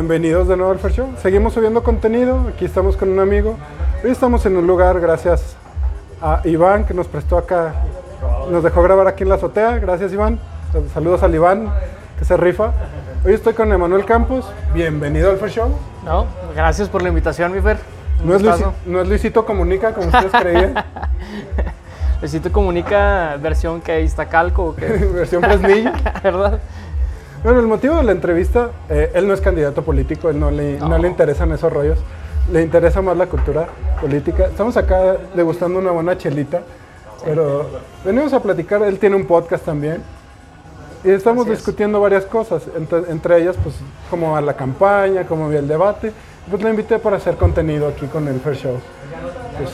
Bienvenidos de nuevo al Fair Show. Seguimos subiendo contenido. Aquí estamos con un amigo. Hoy estamos en un lugar gracias a Iván que nos prestó acá, nos dejó grabar aquí en la azotea. Gracias Iván. Saludos al Iván que se rifa. Hoy estoy con Emanuel Campos. Bienvenido al Fair Show. No, gracias por la invitación, mi Fer. No es, gustazo. no es Luisito Comunica como ustedes creían. Luisito Comunica versión que Iztacalco, o qué, Versión Fresnillo. ¿verdad? Bueno, el motivo de la entrevista, eh, él no es candidato político, él no le, no. No. le interesan esos rollos, le interesa más la cultura política. Estamos acá degustando una buena chelita, pero venimos a platicar, él tiene un podcast también, y estamos Así es. discutiendo varias cosas, entre, entre ellas, pues, cómo va la campaña, cómo va el debate. Pues le invité para hacer contenido aquí con el Fair Show. Pues,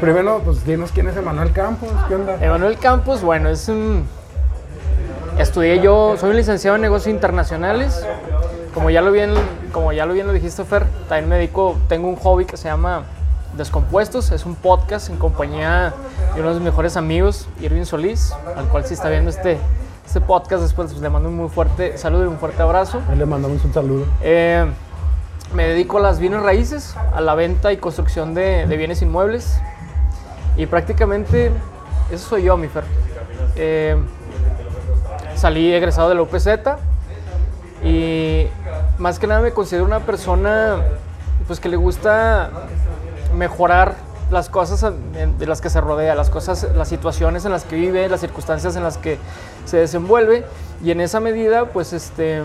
primero, pues dinos quién es Emanuel Campos, ¿qué onda? Emanuel Campos, bueno, es un... Estudié yo, soy un licenciado en negocios internacionales. Como ya lo bien, como ya lo bien lo dijiste, Fer, también me dedico, tengo un hobby que se llama Descompuestos. Es un podcast en compañía de uno de mis mejores amigos, Irving Solís, al cual si está viendo este, este podcast después pues, le mando un muy fuerte saludo y un fuerte abrazo. Ahí le mandamos un saludo. Eh, me dedico a las bienes raíces, a la venta y construcción de, de bienes inmuebles. Y prácticamente eso soy yo, mi Fer. Eh, salí egresado de la UPZ y más que nada me considero una persona pues que le gusta mejorar las cosas de las que se rodea, las cosas, las situaciones en las que vive, las circunstancias en las que se desenvuelve. Y en esa medida pues este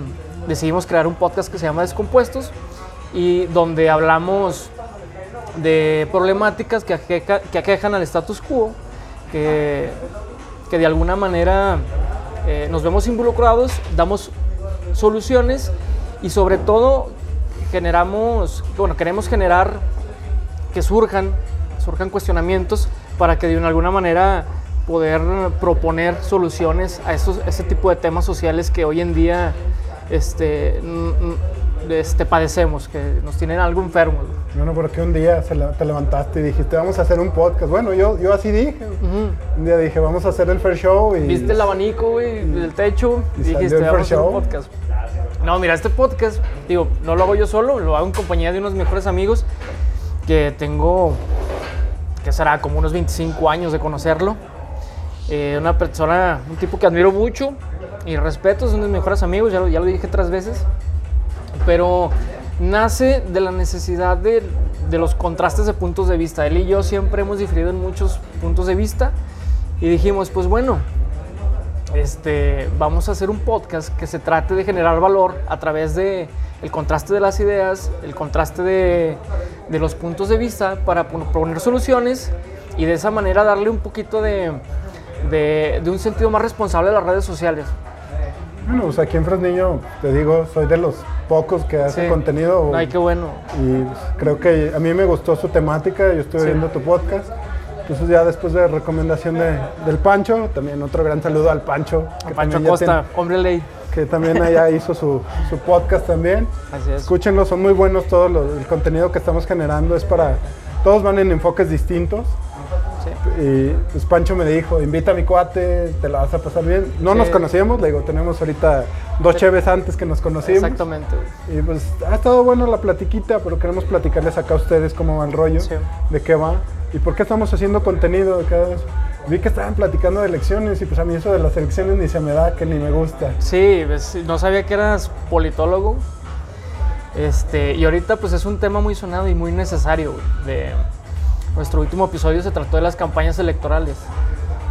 decidimos crear un podcast que se llama Descompuestos y donde hablamos de problemáticas que, que aquejan al status quo, que, que de alguna manera eh, nos vemos involucrados, damos soluciones y sobre todo generamos, bueno, queremos generar que surjan, surjan cuestionamientos para que de una- alguna manera poder proponer soluciones a esos, ese tipo de temas sociales que hoy en día este, este, padecemos, que nos tienen algo enfermos. Bueno, porque un día se la- te levantaste y dijiste, vamos a hacer un podcast. Bueno, yo, yo así dije. Un día dije, vamos a hacer el Fair Show. Y Viste el abanico, güey, del techo Y y dijiste, el vamos a hacer Fair un Show". podcast. No, mira, este podcast, digo, no lo hago yo solo, lo hago en compañía de unos mejores amigos que tengo, que será como unos 25 años de conocerlo. Eh, una persona, un tipo que admiro mucho y respeto, es uno de mis mejores amigos, ya lo, ya lo dije tres veces, pero nace de la necesidad de, de los contrastes de puntos de vista. Él y yo siempre hemos diferido en muchos puntos de vista y dijimos, pues bueno, este, vamos a hacer un podcast que se trate de generar valor a través de el contraste de las ideas, el contraste de, de los puntos de vista para pon- proponer soluciones y de esa manera darle un poquito de, de- de un sentido más responsable a las redes sociales. Bueno, pues aquí en Fresniño, te digo, soy de los pocos que hace Sí. contenido. Ay, qué bueno. Y creo que a mí me gustó su temática. Yo estuve Sí. viendo tu podcast. Entonces ya después de recomendación de- del Pancho, también otro gran saludo al Pancho. que Pancho Costa, hombre ley. que también allá hizo su, su podcast también. Así es. Escúchenlo, son muy buenos todos los, el contenido que estamos generando. Es para, todos van en enfoques distintos. Sí. Y pues Pancho me dijo, invita a mi cuate, te la vas a pasar bien. No Sí. nos conocíamos, le digo, tenemos ahorita dos cheves antes que nos conocimos. Exactamente. Y pues ha estado bueno la platiquita, pero queremos platicarles acá a ustedes cómo va el rollo, Sí. de qué va y por qué estamos haciendo contenido de cada vez. Vi que estaban platicando de elecciones y pues a mí eso de las elecciones ni se me da, que ni me gusta. Sí, pues, no sabía que eras politólogo. Este, y ahorita pues es un tema muy sonado y muy necesario. güey, De, nuestro último episodio se trató de las campañas electorales.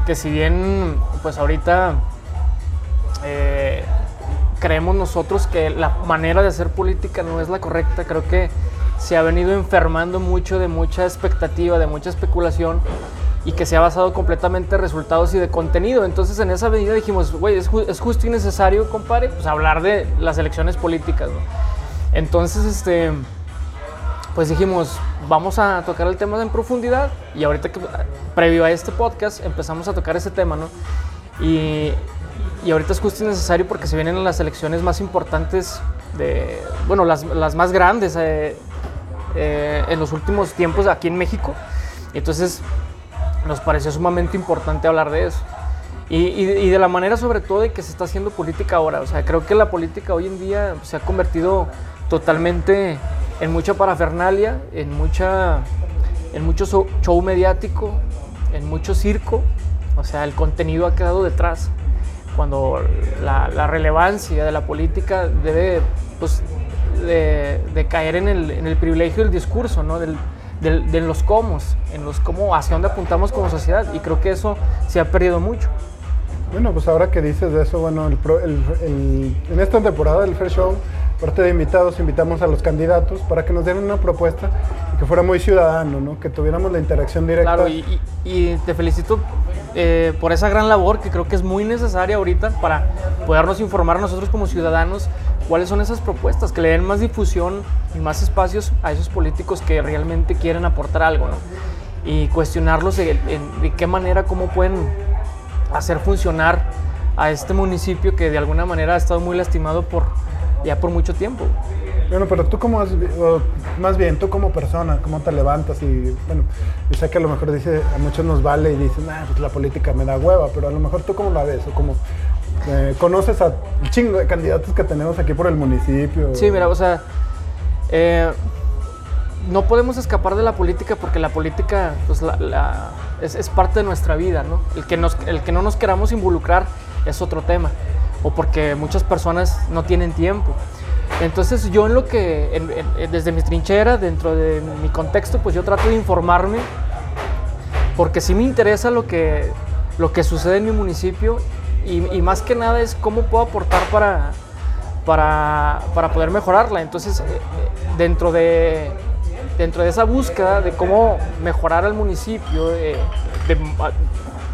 Que si bien pues ahorita eh, creemos nosotros que la manera de hacer política no es la correcta, creo que se ha venido enfermando mucho de mucha expectativa, de mucha especulación y que se ha basado completamente en resultados y de contenido. Entonces, en esa medida dijimos, güey, es, ju- es justo y necesario, compadre, pues hablar de las elecciones políticas, ¿no? Entonces, este, pues dijimos, vamos a tocar el tema en profundidad y ahorita que, previo a este podcast, empezamos a tocar ese tema, ¿no? Y, y ahorita es justo y necesario porque se vienen las elecciones más importantes, de, bueno, las, las más grandes eh, eh, en los últimos tiempos aquí en México. Entonces, nos pareció sumamente importante hablar de eso. Y, y- y de la manera sobre todo de que se está haciendo política ahora. O sea, creo que la política hoy en día se ha convertido totalmente en mucha parafernalia, en, mucha, en mucho show, mediático, en mucho circo. O sea, el contenido ha quedado detrás. Cuando la, la relevancia de la política debe pues, de, de caer en el, en el, privilegio del discurso, ¿no? Del, del, de los cómo, en los cómo, hacia dónde apuntamos como sociedad. Y creo que eso se ha perdido mucho. Bueno, pues ahora que dices de eso, bueno, el, el, en esta temporada del Fair Show, parte de invitados, invitamos a los candidatos para que nos dieran una propuesta y que fuera muy ciudadano, ¿no? Que tuviéramos la interacción directa. Claro, y, te felicito eh, por esa gran labor que creo que es muy necesaria ahorita para podernos informar nosotros como ciudadanos cuáles son esas propuestas, que le den más difusión y más espacios a esos políticos que realmente quieren aportar algo, ¿no? Y cuestionarlos de, de qué manera, cómo pueden hacer funcionar a este municipio que de alguna manera ha estado muy lastimado por ya por mucho tiempo. Bueno, pero tú como, más bien, tú como persona, ¿cómo te levantas? Y bueno, yo sé que a lo mejor dice, a muchos nos vale y dicen, ah, pues la política me da hueva, pero a lo mejor tú cómo la ves, o como eh, conoces a chingo de candidatos que tenemos aquí por el municipio. Sí, mira, o sea, eh, no podemos escapar de la política porque la política pues, la, la, es, es, parte de nuestra vida, ¿no? El que, nos, el que no nos queramos involucrar es otro tema, o porque muchas personas no tienen tiempo. Entonces yo en lo que, en, desde mi trinchera, dentro de mi contexto, pues yo trato de informarme, porque sí me interesa lo que, lo que sucede en mi municipio y, y más que nada es cómo puedo aportar para, para, para poder mejorarla. Entonces, dentro de, dentro de esa búsqueda de cómo mejorar al municipio, eh, de,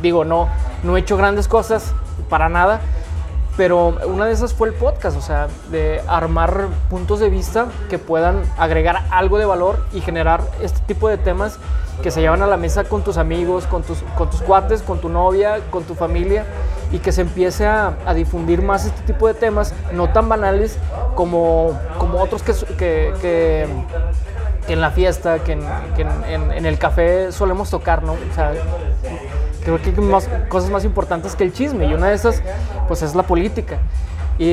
digo, no, no he hecho grandes cosas para nada, pero una de esas fue el podcast, o sea, de armar puntos de vista que puedan agregar algo de valor y generar este tipo de temas que se llevan a la mesa con tus amigos, con tus, con tus cuates, con tu novia, con tu familia y que se empiece a, difundir más este tipo de temas, no tan banales como, como otros que, que, que, que en la fiesta, que, en, que en, en, el café solemos tocar, ¿no? O sea, creo que hay más, cosas más importantes que el chisme y una de esas pues es la política. Y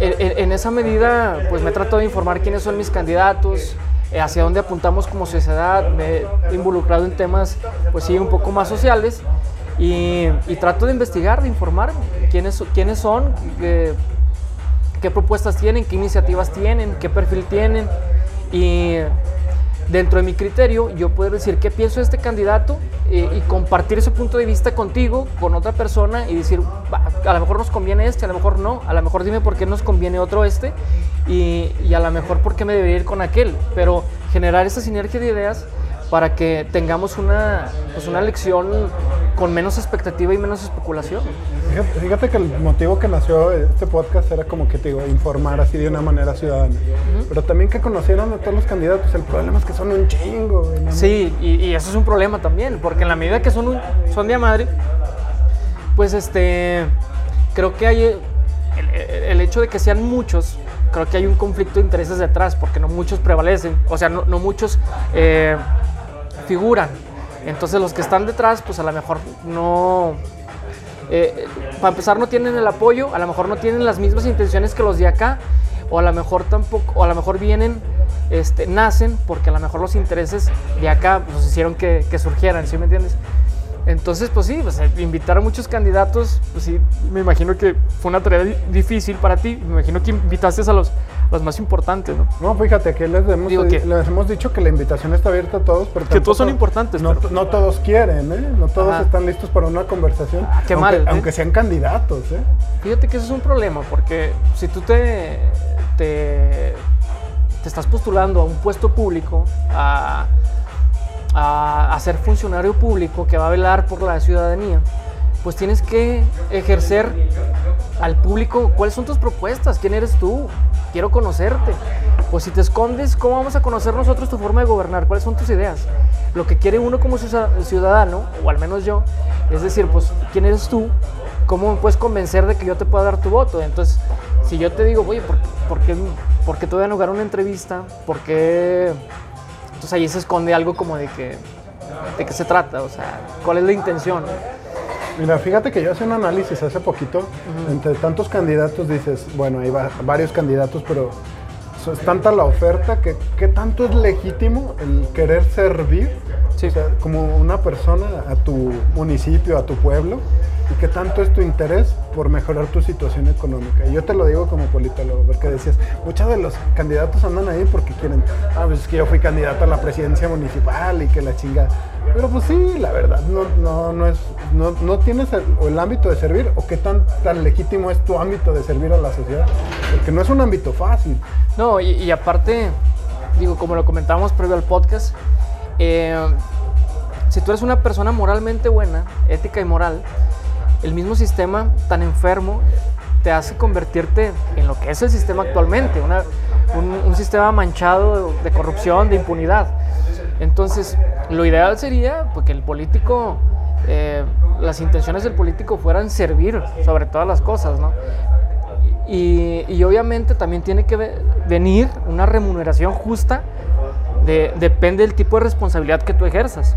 en, esa medida pues me trato de informar quiénes son mis candidatos, eh, hacia dónde apuntamos como sociedad, me he involucrado en temas pues sí un poco más sociales y, trato de investigar, de informar quiénes, quiénes son, qué propuestas tienen, qué iniciativas tienen, qué perfil tienen y dentro de mi criterio, yo puedo decir qué pienso de este candidato eh, y compartir ese punto de vista contigo, con otra persona y decir, a lo mejor nos conviene este, a lo mejor no, a lo mejor dime por qué nos conviene otro este y, y a lo mejor por qué me debería ir con aquel, pero generar esa sinergia de ideas para que tengamos una, pues una lección con menos expectativa y menos especulación. Fíjate, fíjate, que el motivo que nació este podcast era como que te digo, informar así de una manera ciudadana. Uh -huh. Pero también que conocieran a todos los candidatos. El problema es que son un chingo. ¿no? Sí, y, y, eso es un problema también, porque en la medida que son, un, son de madre, pues este, creo que hay el, el, hecho de que sean muchos, creo que hay un conflicto de intereses detrás, porque no muchos prevalecen, o sea, no, no muchos eh, figuran. Entonces los que están detrás, pues a lo mejor no... Eh, para empezar no tienen el apoyo, a lo mejor no tienen las mismas intenciones que los de acá, o a lo mejor tampoco, o a lo mejor vienen, este, nacen porque a lo mejor los intereses de acá pues, hicieron que, surgieran, ¿sí me entiendes? Entonces, pues sí, pues, invitar a muchos candidatos, pues sí, me imagino que fue una tarea difícil para ti. Me imagino que invitaste a los, los más importantes, ¿no? No, fíjate, que les hemos, Digo, les hemos dicho que la invitación está abierta a todos, pero que todos son importantes. No, pero... no todos quieren, ¿eh? No todos Ajá. están listos para una conversación. Ah, qué aunque, mal. ¿eh? Aunque sean candidatos, ¿eh? Fíjate que eso es un problema, porque si tú te, te, te estás postulando a un puesto público, a a, a, ser funcionario público que va a velar por la ciudadanía, pues tienes que ejercer al público cuáles son tus propuestas, quién eres tú, quiero conocerte. Pues si te escondes, ¿cómo vamos a conocer nosotros tu forma de gobernar? ¿Cuáles son tus ideas? Lo que quiere uno como ciudadano, o al menos yo, es decir, pues, ¿quién eres tú? ¿Cómo me puedes convencer de que yo te pueda dar tu voto? Entonces, si yo te digo, oye, ¿por, por qué, por qué te voy a negar una entrevista? ¿Por qué entonces ahí se esconde algo como de que, de qué se trata, o sea, cuál es la intención. Mira, fíjate que yo hice un análisis hace poquito. Entre tantos candidatos dices, bueno, hay va- varios candidatos, pero es tanta la oferta que qué tanto es legítimo el querer servir Sí. o sea, como una persona a tu municipio, a tu pueblo, y qué tanto es tu interés por mejorar tu situación económica. Y yo te lo digo como politólogo, porque decías, muchos de los candidatos andan ahí porque quieren, ah, pues es que yo fui candidato a la presidencia municipal y que la chinga. Pero pues sí, la verdad, no, no, no es, no, no tienes el, el ámbito de servir o qué tan, tan legítimo es tu ámbito de servir a la sociedad. Porque no es un ámbito fácil. No, y, aparte, digo, como lo comentábamos previo al podcast, eh, si tú eres una persona moralmente buena, ética y moral, el mismo sistema tan enfermo te hace convertirte en lo que es el sistema actualmente, una- un, sistema manchado de corrupción, de impunidad. Entonces, lo ideal sería pues, que el político, eh, las intenciones del político fueran servir sobre todas las cosas, ¿no? Y, obviamente también tiene que ve- venir una remuneración justa, de- depende del tipo de responsabilidad que tú ejerzas,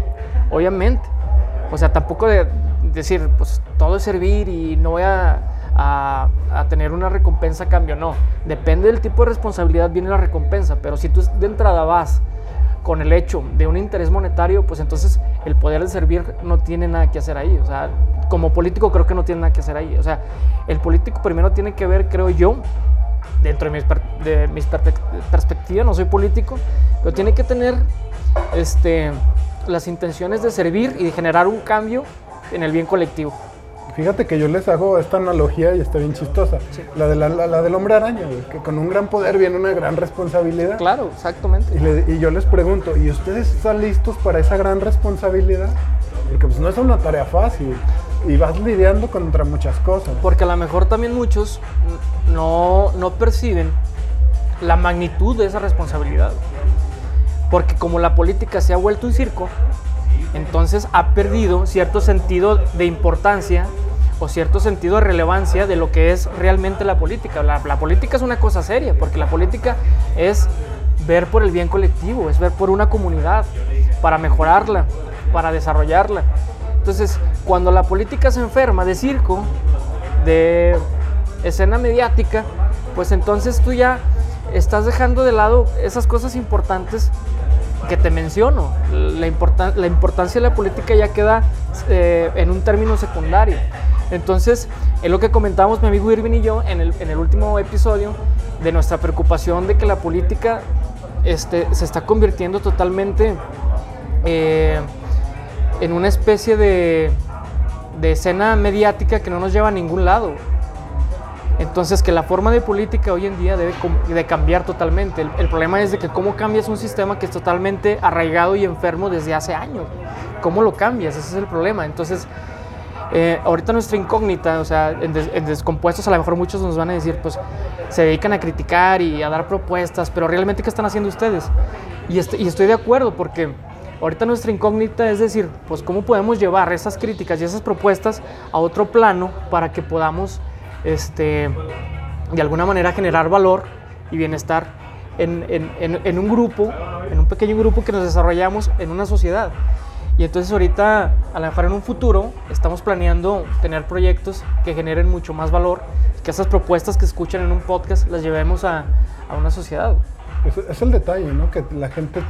obviamente. O sea, tampoco de decir, pues todo es servir y no voy a- a tener una recompensa a cambio, no. Depende del tipo de responsabilidad viene la recompensa, pero si tú de entrada vas con el hecho de un interés monetario, pues entonces el poder de servir no tiene nada que hacer ahí. O sea, como político creo que no tiene nada que hacer ahí. O sea, el político primero tiene que ver, creo yo, dentro de mis, per- perspectivas, no soy político, pero tiene que tener este, las intenciones de servir y de generar un cambio en el bien colectivo. Fíjate que yo les hago esta analogía y está bien chistosa. La, de la, la- la del hombre araña, que con un gran poder viene una gran responsabilidad. Claro, exactamente. Y, le- y yo les pregunto, ¿y ustedes están listos para esa gran responsabilidad? Porque pues no es una tarea fácil y vas lidiando contra muchas cosas. Porque a lo mejor también muchos no, no perciben la magnitud de esa responsabilidad. Porque como la política se ha vuelto un circo, entonces ha perdido cierto sentido de importancia cierto sentido de relevancia de lo que es realmente la política. La, política es una cosa seria, porque la política es ver por el bien colectivo, es ver por una comunidad, para mejorarla, para desarrollarla. Entonces, cuando la política se enferma de circo, de escena mediática, pues entonces tú ya estás dejando de lado esas cosas importantes que te menciono. La importancia de la política ya queda eh, en un término secundario. Entonces, es lo que comentábamos mi amigo Irving y yo en el, en el último episodio de nuestra preocupación de que la política este, se está convirtiendo totalmente eh, en una especie de, de escena mediática que no nos lleva a ningún lado. Entonces que la forma de política hoy en día debe de cambiar totalmente. El, el problema es de que cómo cambias un sistema que es totalmente arraigado y enfermo desde hace años. ¿Cómo lo cambias? Ese es el problema. Entonces, eh, ahorita nuestra incógnita, o sea, en, des- en descompuestos a lo mejor muchos nos van a decir, pues se dedican a criticar y a dar propuestas, pero realmente ¿qué están haciendo ustedes? Y, est- y estoy de acuerdo porque ahorita nuestra incógnita es decir, pues cómo podemos llevar esas críticas y esas propuestas a otro plano para que podamos, este, de alguna manera generar valor y bienestar en, en- en- en un grupo, en un pequeño grupo que nos desarrollamos en una sociedad. Y entonces ahorita, a lo mejor en un futuro, estamos planeando tener proyectos que generen mucho más valor, que esas propuestas que escuchan en un podcast las llevemos a, una sociedad. Es, es el detalle, ¿no? Que la gente,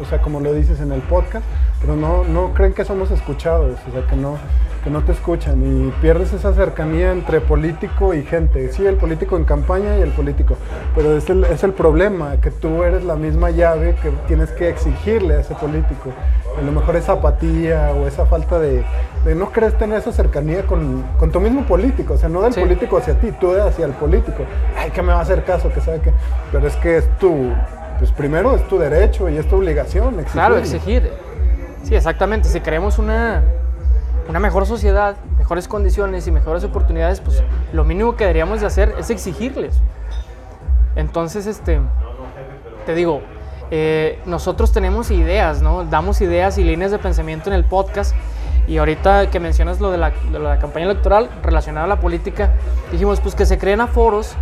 o sea, como lo dices en el podcast, pero no, no creen que somos escuchados, o sea, que no, que no te escuchan y pierdes esa cercanía entre político y gente. Sí, el político en campaña y el político, pero es el, es el problema, que tú eres la misma llave que tienes que exigirle a ese político. A lo mejor esa apatía o esa falta de, de no querer tener esa cercanía con, con tu mismo político, o sea, no del Sí. político hacia ti, tú hacia el político. Ay, que me va a hacer caso, que sabe que. Pero es que es tu. Pues primero es tu derecho y es tu obligación. Exigirle. Claro, exigir. Sí, exactamente. Si queremos una, una mejor sociedad, mejores condiciones y mejores oportunidades, pues lo mínimo que deberíamos de hacer es exigirles. Entonces, este, te digo, eh, nosotros tenemos ideas, ¿no? Damos ideas y líneas de pensamiento en el podcast. Y ahorita que mencionas lo de la, de la campaña electoral relacionada a la política, dijimos pues que se creen a foros.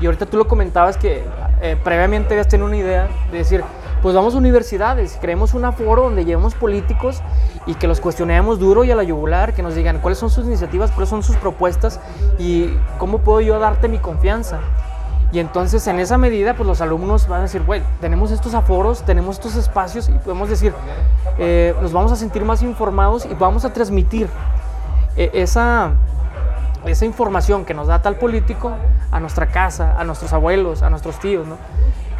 Y ahorita tú lo comentabas que eh, previamente habías tenido una idea de decir, pues vamos a universidades, creemos un aforo donde llevemos políticos y que los cuestionemos duro y a la yugular, que nos digan cuáles son sus iniciativas, cuáles son sus propuestas y cómo puedo yo darte mi confianza. Y entonces en esa medida, pues los alumnos van a decir, bueno, tenemos estos aforos, tenemos estos espacios y podemos decir, eh, nos vamos a sentir más informados y vamos a transmitir eh, esa, esa información que nos da tal político a nuestra casa, a nuestros abuelos, a nuestros tíos, ¿no?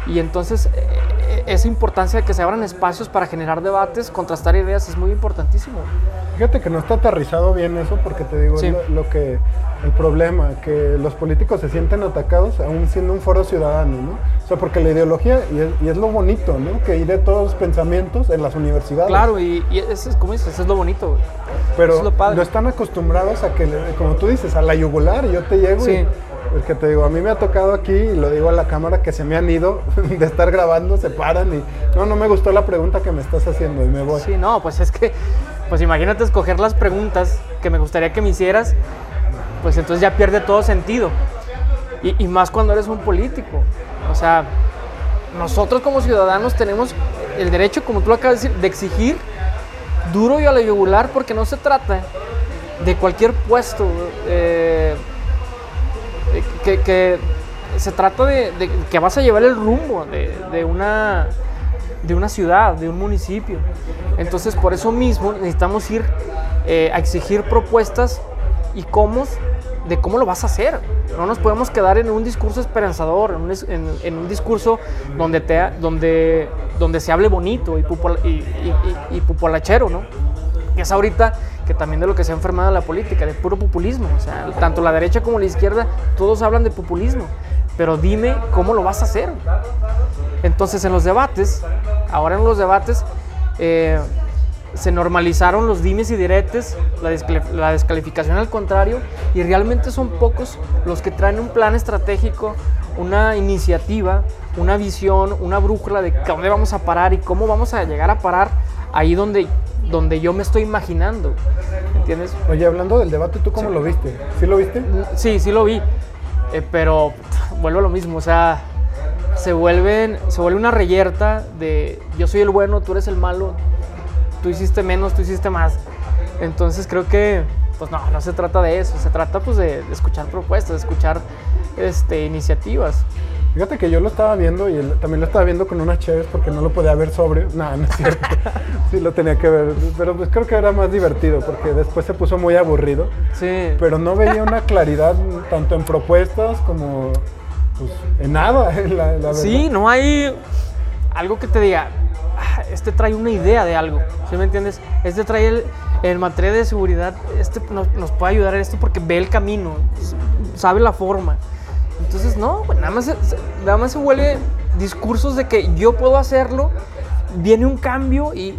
Y entonces eh, esa importancia de que se abran espacios para generar debates, contrastar ideas es muy importantísimo. Fíjate que no está aterrizado bien eso porque te digo Sí. lo, lo que el problema que los políticos se sienten atacados aún siendo un foro ciudadano, ¿no? O sea, porque la ideología y es, y es lo bonito, ¿no? Que hay de todos los pensamientos en las universidades. Claro, y, y eso es como dices, eso es lo bonito. güey. pero eso es lo padre. no están acostumbrados a que, como tú dices, a la yugular. Yo te llego Sí. y es que te digo, a mí me ha tocado aquí y lo digo a la cámara que se me han ido de estar grabando, se paran y no, no me gustó la pregunta que me estás haciendo y me voy. Sí, no, pues es que, pues imagínate escoger las preguntas que me gustaría que me hicieras, pues entonces ya pierde todo sentido. Y, más cuando eres un político. O sea, nosotros como ciudadanos tenemos el derecho, como tú lo acabas de decir, de exigir duro y a la yugular, porque no se trata de cualquier puesto. eh, que, que se trata de, de que vas a llevar el rumbo de, de una de una ciudad, de un municipio. Entonces, por eso mismo necesitamos ir eh, a exigir propuestas y cómo de cómo lo vas a hacer. No nos podemos quedar en un discurso esperanzador, en un, en- en un discurso donde, te, donde, donde se hable bonito y, pupol- y, y- y- y populachero, ¿no? Que es ahorita que también de lo que se ha enfermado la política, de puro populismo. O sea, tanto la derecha como la izquierda, todos hablan de populismo. Pero dime cómo lo vas a hacer. Entonces en los debates, ahora en los debates, eh, se normalizaron los dimes y diretes, la, la descalificación al contrario, y realmente son pocos los que traen un plan estratégico, una iniciativa, una visión, una brújula de dónde vamos a parar y cómo vamos a llegar a parar ahí donde, donde yo me estoy imaginando. ¿Entiendes? Oye, hablando del debate, ¿tú cómo lo viste? ¿Sí lo viste? Sí, sí lo vi. Eh, pero vuelvo a lo mismo, o sea, se vuelven, se vuelve una reyerta de yo soy el bueno, tú eres el malo, tú hiciste menos, tú hiciste más. Entonces creo que, pues no, no se trata de eso, se trata pues de, de escuchar propuestas, de escuchar este, iniciativas. Fíjate que yo lo estaba viendo y él- también lo estaba viendo con unas chéves porque no lo podía ver sobre. No, no es cierto. sí lo tenía que ver. Pero pues creo que era más divertido porque después se puso muy aburrido. Sí, Pero no veía una claridad tanto en propuestas como pues, en nada. La, la verdad. Sí, no hay algo que te diga, "Ah, este trae una idea de algo, ¿sí me entiendes? Este trae el, en materia de seguridad, este nos, nos puede ayudar en esto porque ve el camino, sabe la forma. Entonces, no, nada más, se- nada más se vuelve discursos de que yo puedo hacerlo, viene un cambio y,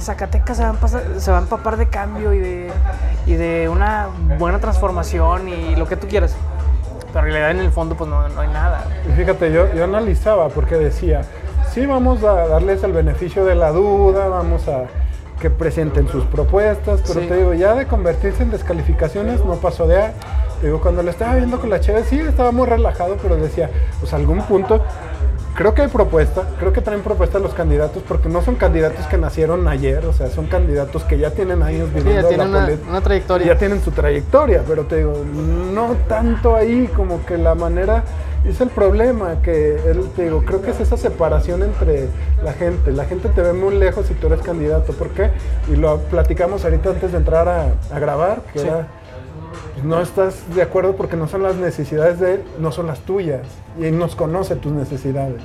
Zacatecas se va, a se va a empapar de cambio y de, y de una buena transformación y lo que tú quieras. Pero en realidad en el fondo pues no, no hay nada. Y fíjate, yo, yo analizaba porque decía, sí, vamos a darles el beneficio de la duda, vamos a que presenten sus propuestas, pero Sí. te digo, ya de convertirse en descalificaciones no pasó de ahí. Te digo, cuando lo estaba viendo con la chévere, sí, estaba muy relajado, pero decía, pues a algún punto, creo que hay propuesta, creo que traen propuesta los candidatos, porque no son candidatos que nacieron ayer, o sea, son candidatos que ya tienen años Sí, viviendo ya tiene la una, política una trayectoria. ya tienen su trayectoria, pero te digo, no tanto ahí como que la manera es el problema que él te digo, creo que es esa separación entre la gente. La gente te ve muy lejos si tú eres candidato, ¿por qué? Y lo platicamos ahorita antes de entrar a, a grabar, que Sí. era pues, no estás de acuerdo porque no son las necesidades de él, no son las tuyas. Y él nos conoce tus necesidades,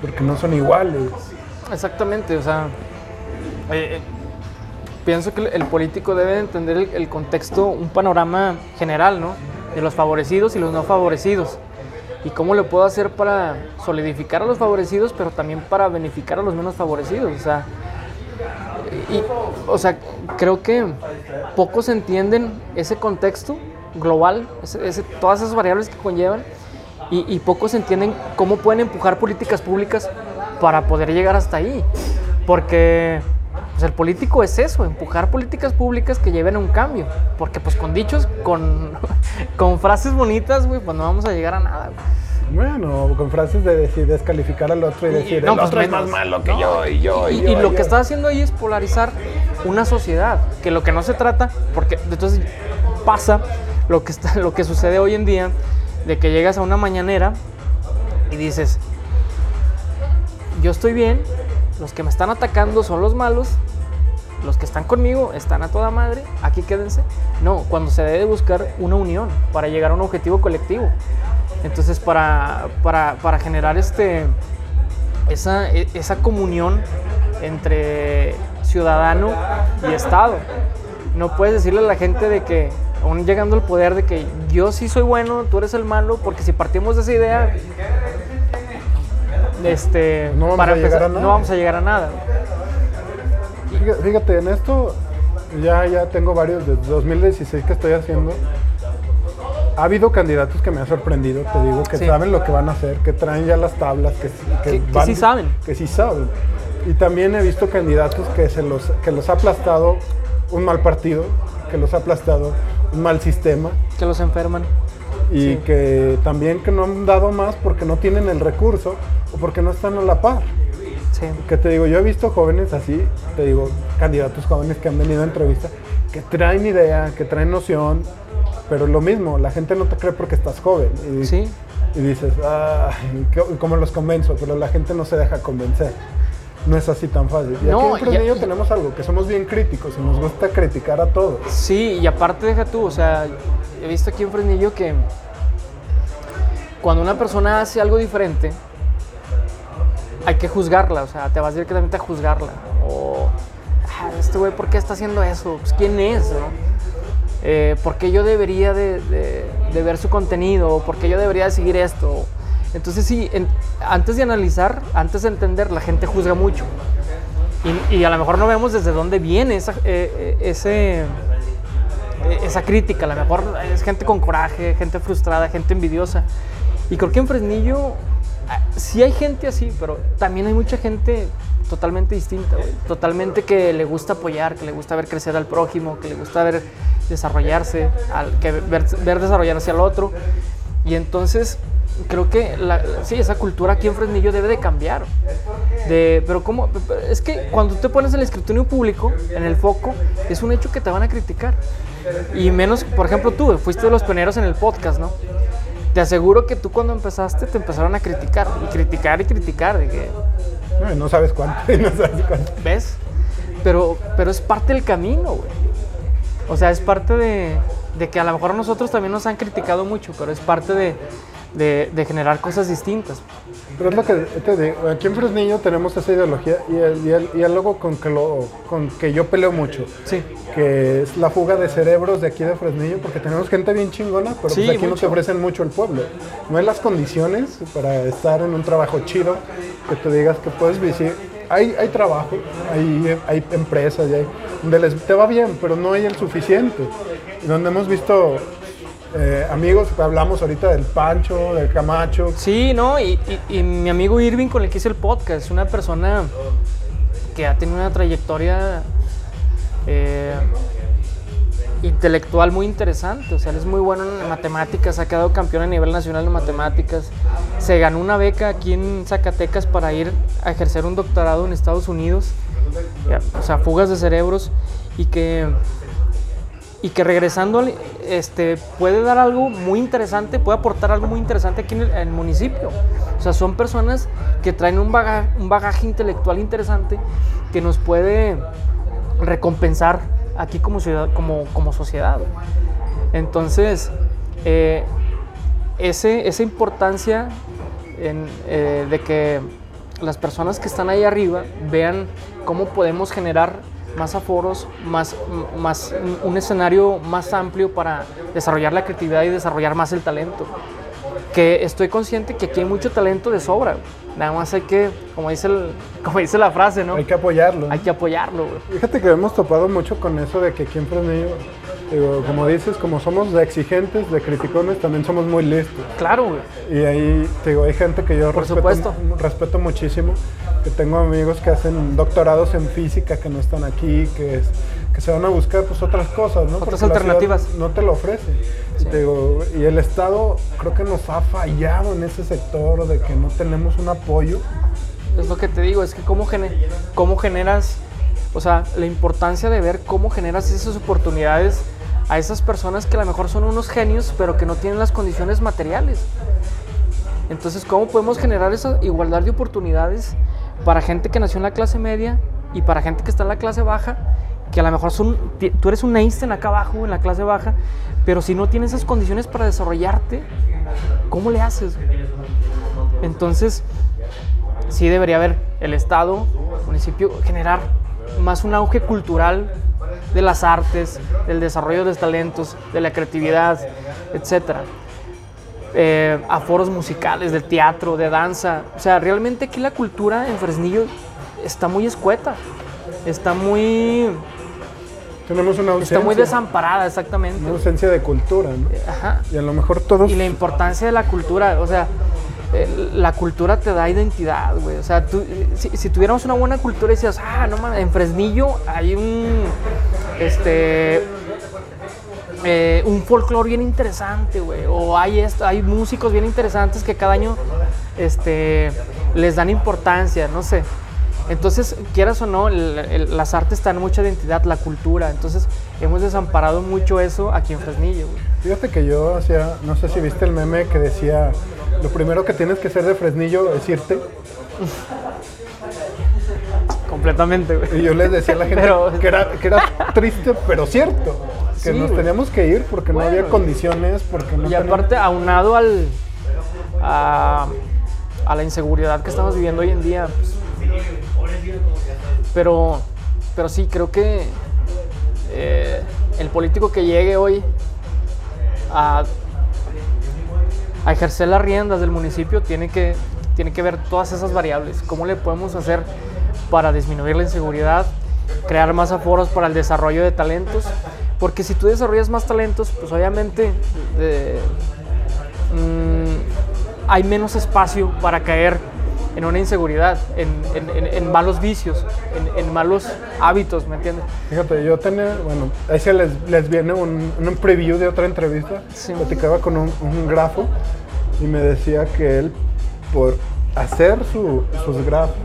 porque no son iguales. Exactamente, o sea, eh, eh, pienso que el- el político debe entender el, el contexto, un panorama general, ¿no? De los favorecidos y los no favorecidos. Y cómo le puedo hacer para solidificar a los favorecidos, pero también para beneficiar a los menos favorecidos. O sea, y, o sea, creo que pocos entienden ese contexto global, todas esas variables que conllevan, y, y pocos entienden cómo pueden empujar políticas públicas para poder llegar hasta ahí. Porque pues, el político es eso, empujar políticas públicas que lleven a un cambio. Porque pues con dichos, con, con frases bonitas, güey, pues no vamos a llegar a nada. güey. Bueno, con frases de decir, descalificar al otro y Y- decir, no, el pues otro es más malo que yo y yo y, Y, yo. y lo y que yo". está haciendo ahí es polarizar una sociedad, que lo que no se trata, porque entonces pasa lo que, está, lo que sucede hoy en día, de que llegas a una mañanera y dices, yo estoy bien, los que me están atacando son los malos, los que están conmigo están a toda madre, aquí quédense. No, cuando se debe buscar una unión para llegar a un objetivo colectivo. Entonces, para, para, para generar este, esa, e- esa comunión entre ciudadano y Estado. No puedes decirle a la gente de que, aún llegando al poder, de que yo sí soy bueno, tú eres el malo, porque si partimos de esa idea, este, No vamos para a empezar, a no vamos a llegar a nada. Fíjate, en esto ya, ya tengo varios, desde 2016 que estoy haciendo. Ha habido candidatos que me han sorprendido, te digo, que Sí. saben lo que van a hacer, que traen ya las tablas, que, Que- que sí saben. Que sí saben. Y también he visto candidatos que, se los, que los ha aplastado un mal partido, que los ha aplastado un mal sistema Que los enferman. y Sí. que también que no han dado más porque no tienen el recurso o porque no están a la par. Sí. Que te digo, yo he visto jóvenes así, te digo, candidatos jóvenes que han venido a entrevista, que traen idea, que traen noción, pero lo mismo, la gente no te cree porque estás joven. Y, Sí. y dices, "Ay, ¿qué- ¿cómo los convenzo? Pero la gente no se deja convencer. No es así tan fácil. Y No, aquí en Fresnillo tenemos algo, que somos bien críticos y nos gusta criticar a todos. Sí, y aparte deja tú, o sea, he visto aquí en Fresnillo que cuando una persona hace algo diferente, hay que juzgarla, o sea, te vas directamente a juzgarla. O, "Ah, este güey, ¿por qué está haciendo eso? Pues, ¿quién es? no? Eh, ¿Por qué yo debería de, ver su contenido? ¿Por qué yo debería de seguir esto? Entonces sí, antes de analizar, antes de entender, la gente juzga mucho. Y, a lo mejor no vemos desde dónde viene esa, eh, eh, ese, esa crítica. A lo mejor es gente con coraje, gente frustrada, gente envidiosa. Y creo que en Fresnillo sí hay gente así, pero también hay mucha gente totalmente distinta. Totalmente que le gusta apoyar, que le gusta ver crecer al prójimo, que le gusta ver desarrollarse, al, que ver, ver desarrollarse al otro. Y entonces creo que sí, esa cultura aquí en Fresnillo debe de cambiar. Pero cómo, es que cuando te pones en el escrutinio público, en el foco, es un hecho que te van a criticar. Y menos, por ejemplo, tú, fuiste de los pioneros en el podcast, ¿no? Te aseguro que tú cuando empezaste te empezaron a criticar, y criticar y criticar, de que, No, sabes cuánto, y no sabes cuánto. ¿ves? Pero, pero es parte del camino, güey. O sea, es parte de, de que a lo mejor a nosotros también nos han criticado mucho, pero es parte de, de- de generar cosas distintas. Pero es lo que te digo, aquí en Fresnillo tenemos esa ideología y, el, y, el- con que, lo, con que yo peleo mucho, Sí, que es la fuga de cerebros de aquí de Fresnillo, porque tenemos gente bien chingona, pero Sí, pues aquí no te ofrecen mucho el pueblo. No hay las condiciones para estar en un trabajo chido, que te digas que puedes vivir. Hay, hay trabajo, hay, hay empresas, hay, donde les, te va bien, pero no hay el suficiente. Donde hemos visto eh, amigos, hablamos ahorita del Pancho, del Camacho, Sí, no, y, mi amigo Irving con el que hice el podcast una persona que ha tenido una trayectoria eh, intelectual muy interesante. O sea, él es muy bueno en matemáticas, ha quedado campeón a nivel nacional en matemáticas. Se ganó una beca aquí en Zacatecas para ir a ejercer un doctorado en Estados Unidos. O sea, fugas de cerebros y que y que regresando este, puede dar algo muy interesante, puede aportar algo muy interesante aquí en el, municipio. O sea, son personas que traen un bagaje, un bagaje intelectual interesante que nos puede recompensar aquí como, ciudad, como, como sociedad. Entonces, eh, ese, esa importancia eh, de que las personas que están ahí arriba vean cómo podemos generar más aforos, más, más un escenario más amplio para desarrollar la creatividad y desarrollar más el talento. Que estoy consciente que aquí hay mucho talento de sobra. Nada más hay que, como dice, el- como dice la frase, ¿no? hay que apoyarlo. Hay que apoyarlo, güey. Fíjate que hemos topado mucho con eso de que aquí en Fresnillo, digo, como dices, como somos de exigentes, de criticones, también somos muy listos. Claro, güey. Y ahí, te digo, hay gente que yo Por respeto, respeto muchísimo, que tengo amigos que hacen doctorados en física que no están aquí, que, es- que se van a buscar pues otras cosas, ¿no? Otras Porque alternativas. No te lo ofrece. Y te digo, y el Estado creo que nos ha fallado en ese sector de que no tenemos un apoyo. Es lo que te digo, es que cómo, gene- cómo generas, o sea, la importancia de ver cómo generas esas oportunidades a esas personas que a lo mejor son unos genios, pero que no tienen las condiciones materiales. Entonces, ¿cómo podemos generar esa igualdad de oportunidades para gente que nació en la clase media y para gente que está en la clase baja? Que a lo mejor son, tú eres un Einstein acá abajo en la clase baja, pero si no tienes esas condiciones para desarrollarte, ¿cómo le haces? Entonces, sí debería haber el Estado, municipio, generar más un auge cultural de las artes, del desarrollo de los talentos, de la creatividad, etcétera. Eh, a foros musicales, de teatro, de danza. O sea, realmente aquí la cultura en Fresnillo está muy escueta, está muy, Tenemos una ausencia, está muy desamparada, exactamente. una ausencia de cultura, ¿no? Ajá. Y a lo mejor todos... Y la importancia de la cultura, o sea, eh, la cultura te da identidad, güey. O sea, tú, si, si tuviéramos una buena cultura y decías, ah, no mames, en Fresnillo hay un, este, eh, un folclore bien interesante, güey. O hay esto, hay músicos bien interesantes que cada año, este, les dan importancia, no sé. Entonces, quieras o no, el- el- las artes dan mucha identidad, la cultura. Entonces, hemos desamparado mucho eso aquí en Fresnillo, güey. Fíjate que yo hacía, no sé si viste el meme que decía, lo primero que tienes que hacer de Fresnillo es irte. Completamente, güey. Y yo les decía a la gente Pero- que, era, que era triste, pero cierto. Que Sí, nos güey. teníamos que ir porque no había condiciones, porque no Y teníamos- aparte, aunado al, a, a la inseguridad que estamos viviendo hoy en día. pues, pero, pero sí, creo que eh, el político que llegue hoy a, a ejercer las riendas del municipio tiene que, tiene que ver todas esas variables. ¿Cómo le podemos hacer para disminuir la inseguridad? Crear más aforos para el desarrollo de talentos. Porque si tú desarrollas más talentos, pues obviamente mm, hay menos espacio para caer en una inseguridad, en, en- en- en malos vicios, en, en malos hábitos, ¿me entiendes? Fíjate, yo tenía, bueno, ahí se les, les viene un, un preview de otra entrevista. Sí. Platicaba con un, un grafo y me decía que él, por hacer su- sus grafos,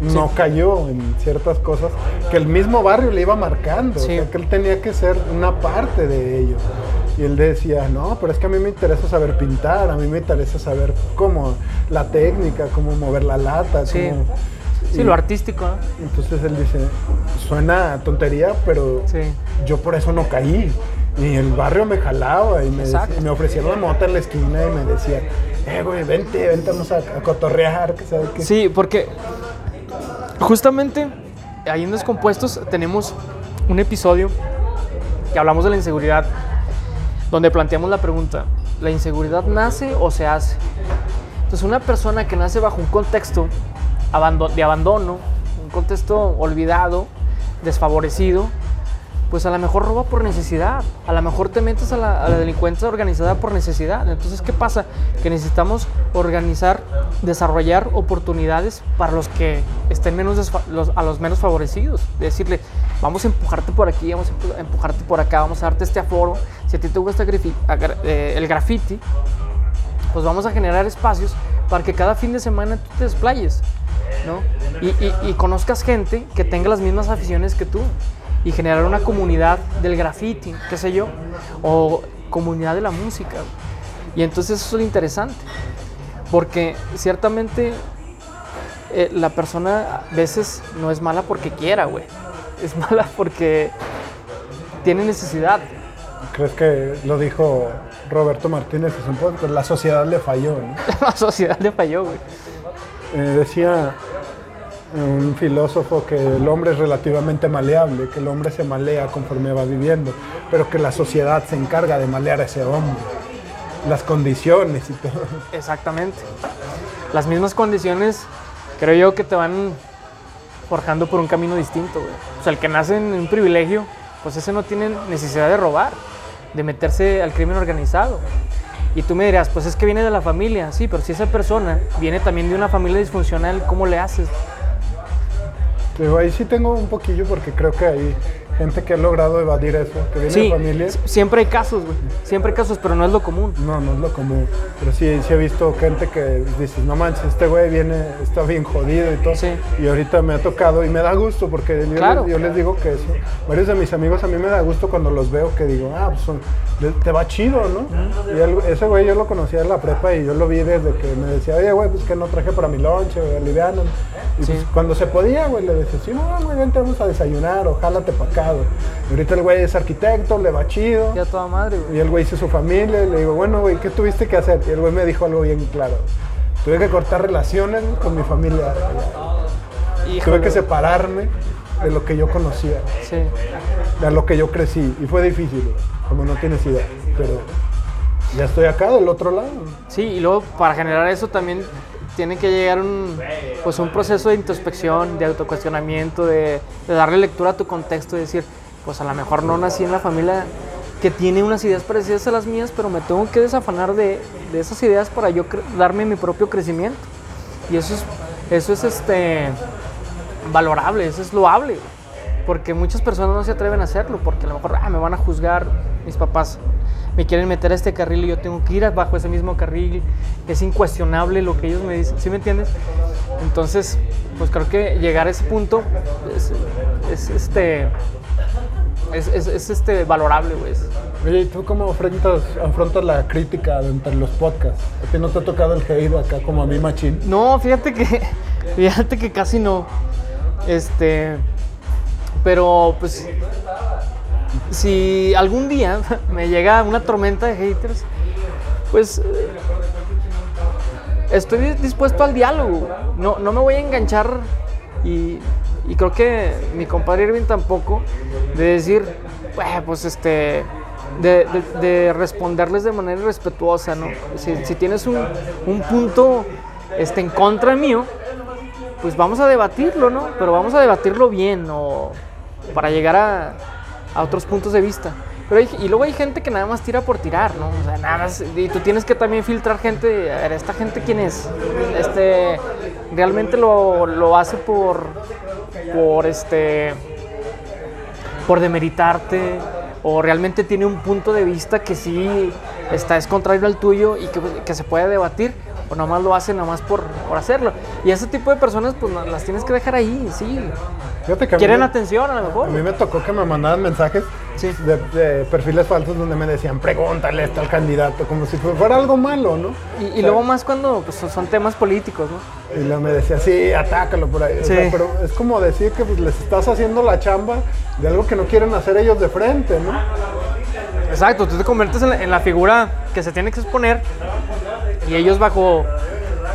no cayó en ciertas cosas que el mismo barrio le iba marcando. Sí. O sea, que él tenía que ser una parte de ello. Y él decía, no, pero es que a mí me interesa saber pintar, a mí me interesa saber cómo la técnica, cómo mover la lata, Sí. cómo... Sí, y- lo artístico, ¿no? entonces él dice, suena tontería, pero Sí. yo por eso no caí. Y el barrio me jalaba y me, y me ofrecieron mota en la esquina y me decía, eh, güey, vente, vente, vamos a, a cotorrear, que sabe qué. Sí, porque justamente ahí en Descompuestos tenemos un episodio que hablamos de la inseguridad, donde planteamos la pregunta, ¿la inseguridad nace o se hace? Entonces una persona que nace bajo un contexto de abandono, un contexto olvidado, desfavorecido, pues a lo mejor roba por necesidad, a lo mejor te metes a la, delincuencia organizada por necesidad. Entonces, ¿qué pasa? Que necesitamos organizar, desarrollar oportunidades para los que estén menos a los menos favorecidos. Decirle, vamos a empujarte por aquí, vamos a empu- a empujarte por acá, vamos a darte este aforo. Si a ti te gusta eh, el graffiti, pues vamos a generar espacios para que cada fin de semana tú te desplayes, ¿no? Y- y conozcas gente que tenga las mismas aficiones que tú y generar una comunidad del graffiti, qué sé yo, o comunidad de la música. Y entonces eso es lo interesante, porque ciertamente eh, la persona a veces no es mala porque quiera, güey. Es mala porque tiene necesidad. ¿Crees que lo dijo Roberto Martínez en su podcast? La sociedad le falló, ¿no? La sociedad le falló, güey. Eh, decía un filósofo que el hombre es relativamente maleable, que el hombre se malea conforme va viviendo, pero que la sociedad se encarga de malear a ese hombre. Las condiciones y todo. Exactamente. Las mismas condiciones, creo yo, que te van forjando por un camino distinto. O sea, el que nace en un privilegio, pues ese no tiene necesidad de robar, de meterse al crimen organizado. Y tú me dirás, pues es que viene de la familia, sí, pero si esa persona viene también de una familia disfuncional, ¿cómo le haces? Pero ahí sí tengo un poquillo porque creo que hay gente que ha logrado evadir eso, que viene de Sí, familia. s- siempre hay casos, güey. Siempre hay casos, pero no es lo común. No, no es lo común. Pero sí, sí he visto gente que dices, no manches, este güey viene, está bien jodido y todo. Sí. Y ahorita me ha tocado y me da gusto porque yo, Claro. les, yo les digo que eso. Varios de mis amigos a mí me da gusto cuando los veo que digo, ah, pues son- te va chido, ¿no? Y el- ese güey yo lo conocía en la prepa y yo lo vi desde que me decía, oye, güey, pues que no traje para mi lonche, güey, alivianan. Y Sí. pues cuando se podía, güey, le decía, sí, no, güey, vente, vamos a desayunar o jálate para acá, güey. Ahorita el güey es arquitecto, le va chido. Ya toda madre, güey. Y el güey hizo su familia y le digo, bueno, güey, ¿qué tuviste que hacer? Y el güey me dijo algo bien claro. Tuve que cortar relaciones con mi familia. Tuve que separarme de lo que yo conocía, Sí. de lo que yo crecí. Y fue difícil, güey, como no tienes idea. Pero ya estoy acá del otro lado. Sí, y luego para generar eso también tiene que llegar un, pues un proceso de introspección, de autocuestionamiento, de, darle lectura a tu contexto y decir, pues a lo mejor no nací en la familia que tiene unas ideas parecidas a las mías, pero me tengo que desafanar de, esas ideas para yo darme mi propio crecimiento. Y eso es, eso es este, valorable, eso es loable. Porque muchas personas no se atreven a hacerlo, porque a lo mejor ah, me van a juzgar mis papás, me quieren meter a este carril y yo tengo que ir bajo ese mismo carril. Es incuestionable lo que ellos me dicen, ¿sí me entiendes? Entonces, pues creo que llegar a ese punto es, es, este, es, es- es, este valorable, güey. Oye, ¿y tú cómo afrontas, afrontas la crítica entre los podcasts? ¿A ti no te ha tocado el hate acá como a mí, machín? No, fíjate que, fíjate que casi no. Este, pero pues, si algún día me llega una tormenta de haters, pues eh, estoy dispuesto al diálogo. No, no me voy a enganchar y, creo que mi compadre Irving tampoco, de decir, "Bueno, pues este, de, de- de responderles de manera respetuosa, ¿no? Si, si tienes un, un punto este, en contra mío, pues vamos a debatirlo, ¿no? Pero vamos a debatirlo bien, o para llegar a, a otros puntos de vista. Pero y luego hay gente que nada más tira por tirar, ¿no? O sea, nada más, y tú tienes que también filtrar gente, a ver, esta gente quién es, este, realmente lo, lo hace por, por este, por demeritarte, o realmente tiene un punto de vista que sí está, es contrario al tuyo y que, que se puede debatir, o nomás lo hace nomás por, por hacerlo. Y ese tipo de personas, pues las tienes que dejar ahí, sí. Fíjate que Quieren me- atención a lo mejor. A mí me tocó que me mandaban mensajes Sí. de, de perfiles falsos donde me decían, pregúntale esto al candidato, como si fuera algo malo, ¿no? Y, y luego más cuando pues, son temas políticos, ¿no? Y luego me decía, sí, atácalo por ahí. O Sí. sea, pero es como decir que pues, les estás haciendo la chamba de algo que no quieren hacer ellos de frente, ¿no? Exacto, tú te conviertes en la, en la figura que se tiene que exponer y ellos bajo,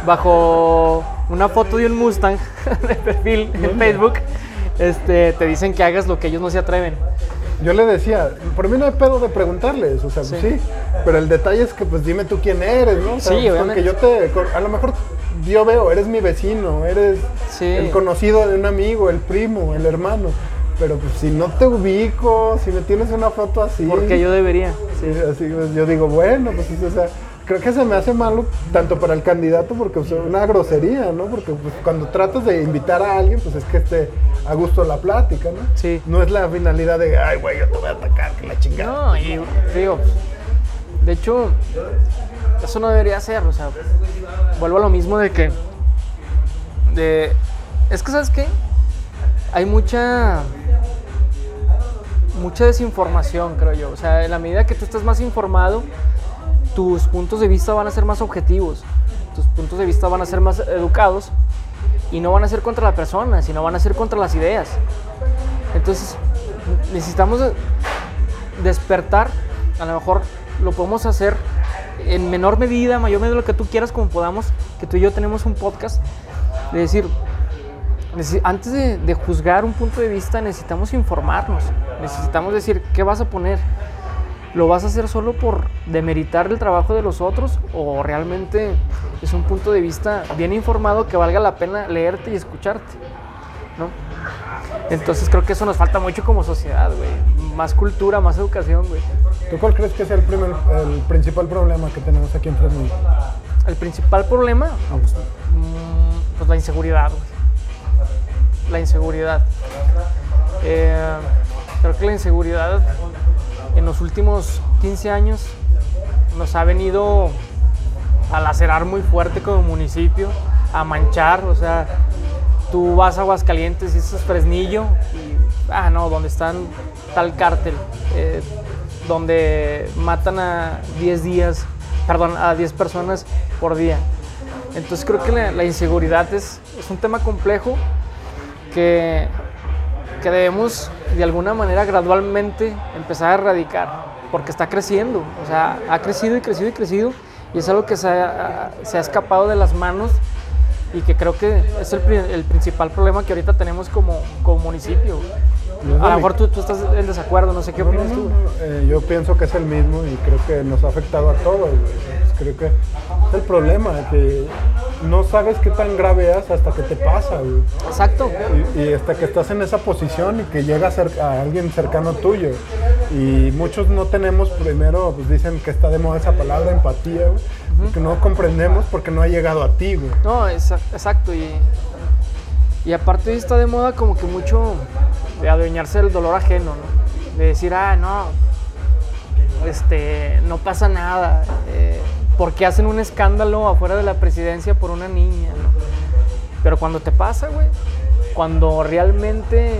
bajo una foto de un Mustang de perfil en Facebook este, te dicen que hagas lo que ellos no se atreven. Yo le decía, por mí no hay pedo de preguntarles, o sea, Sí. sí, pero el detalle es que pues dime tú quién eres, ¿no? O sea, Sí, obviamente. Porque yo te, a lo mejor yo veo, eres mi vecino, eres Sí. el conocido de un amigo, el primo, el hermano, pero pues si no te ubico, si me tienes una foto así, Porque yo debería. Sí, así, pues, yo digo, bueno, pues sí, o sea, creo que se me hace malo tanto para el candidato porque es una grosería, ¿no? Porque pues, cuando tratas de invitar a alguien, pues es que esté a gusto la plática, ¿no? Sí. No es la finalidad de, ay, güey, yo te voy a atacar, que la chingada. No, y digo, de hecho, eso no debería ser, o sea, vuelvo a lo mismo de que, de, es que, ¿sabes qué? Hay mucha, mucha desinformación, creo yo, o sea, en la medida que tú estás más informado, tus puntos de vista van a ser más objetivos, tus puntos de vista van a ser más educados y no van a ser contra la persona, sino van a ser contra las ideas. Entonces, necesitamos de- despertar, a lo mejor lo podemos hacer en menor medida, mayor medida lo que tú quieras, como podamos, que tú y yo tenemos un podcast, de decir, antes de juzgar un punto de vista necesitamos informarnos, necesitamos decir, ¿qué vas a poner? ¿Lo vas a hacer solo por demeritar el trabajo de los otros o realmente es un punto de vista bien informado que valga la pena leerte y escucharte? ¿no? Entonces creo que eso nos falta mucho como sociedad, güey. Más cultura, más educación, güey. ¿Tú cuál crees que sea el, primer, el principal problema que tenemos aquí en Fresno? El principal problema, no, pues, mm, pues la inseguridad, güey. La inseguridad. Eh, Creo que la inseguridad en los últimos 15 años nos ha venido a lacerar muy fuerte como municipio, a manchar, o sea, tú vas a Aguascalientes y eso es Fresnillo y, ah, no, donde están tal cártel, eh, donde matan a 10 días, perdón, a 10 personas por día. Entonces creo que la, la inseguridad es, es, un tema complejo que, que debemos de alguna manera gradualmente empezar a erradicar, porque está creciendo, o sea, ha crecido y crecido y crecido, y es algo que se ha, se ha escapado de las manos y que creo que es el, el principal problema que ahorita tenemos como, como municipio. A lo mejor tú, tú, estás en desacuerdo, no sé qué opinas no, tú. Eh, yo pienso que es el mismo y creo que nos ha afectado a todos. Pues creo que el problema, que no sabes qué tan grave es hasta que te pasa. Güey. Exacto. Y, y, hasta que estás en esa posición y que llega a, alguien cercano tuyo. Y muchos no tenemos, primero, pues dicen que está de moda esa palabra, empatía, güey, uh -huh. que no comprendemos porque no ha llegado a ti. Güey. No, exacto. Y, y aparte está de moda como que mucho de adueñarse del dolor ajeno, ¿no? De decir, ah, no, este, no pasa nada. Eh, porque hacen un escándalo afuera de la presidencia por una niña, ¿no? Pero cuando te pasa, güey, cuando realmente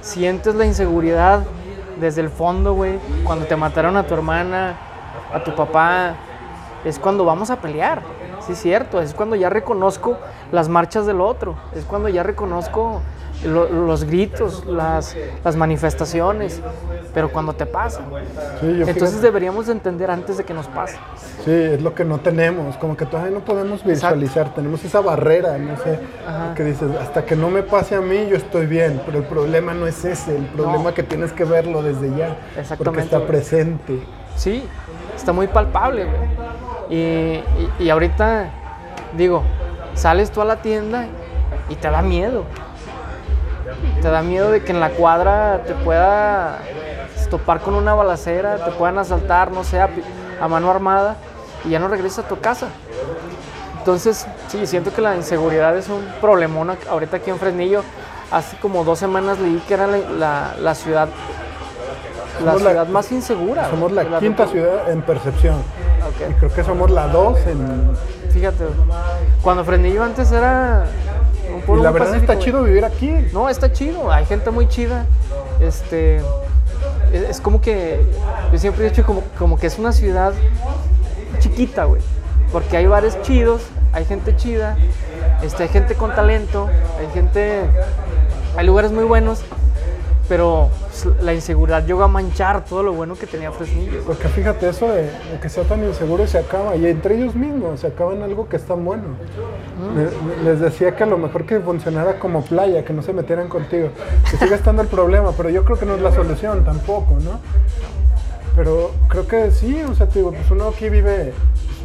sientes la inseguridad desde el fondo, güey, cuando te mataron a tu hermana, a tu papá, es cuando vamos a pelear. Sí, es cierto, es cuando ya reconozco las marchas del otro, es cuando ya reconozco lo, los gritos, las, las, manifestaciones, pero cuando te pasa. Sí, Entonces fíjate. deberíamos entender antes de que nos pase. Sí, es lo que no tenemos, como que todavía no podemos visualizar, Exacto. tenemos esa barrera, no sé, Ajá. que dices, hasta que no me pase a mí yo estoy bien, pero el problema no es ese, el problema no. que tienes que verlo desde ya, porque está presente. Sí, está muy palpable. Y, y, y ahorita, digo, sales tú a la tienda y te da miedo te da miedo de que en la cuadra te pueda topar con una balacera, te puedan asaltar, no sé, a, a, mano armada y ya no regresas a tu casa. Entonces, sí, siento que la inseguridad es un problemón ahorita aquí en Fresnillo. Hace como dos semanas leí que era la, la, la ciudad la somos ciudad más insegura. Somos la, la quinta ciudad en percepción. Okay. Y creo que somos la dos en... Fíjate, cuando Fresnillo antes era y la verdad está chido vivir aquí. No, está chido. Hay gente muy chida. Este, es, es como que, yo siempre he dicho como, como que es una ciudad chiquita, güey. Porque hay bares chidos, hay gente chida, este, hay gente con talento, hay gente, hay lugares muy buenos, pero la inseguridad llegó a manchar todo lo bueno que tenía Fresnillo. Porque fíjate, eso de, que sea tan inseguro se acaba, y entre ellos mismos se acaba en algo que está bueno. Mm. Les decía que a lo mejor que funcionara como playa, que no se metieran contigo, que siga estando el problema, pero yo creo que no es la solución tampoco, ¿no? Pero creo que sí, o sea, te digo, pues uno aquí vive,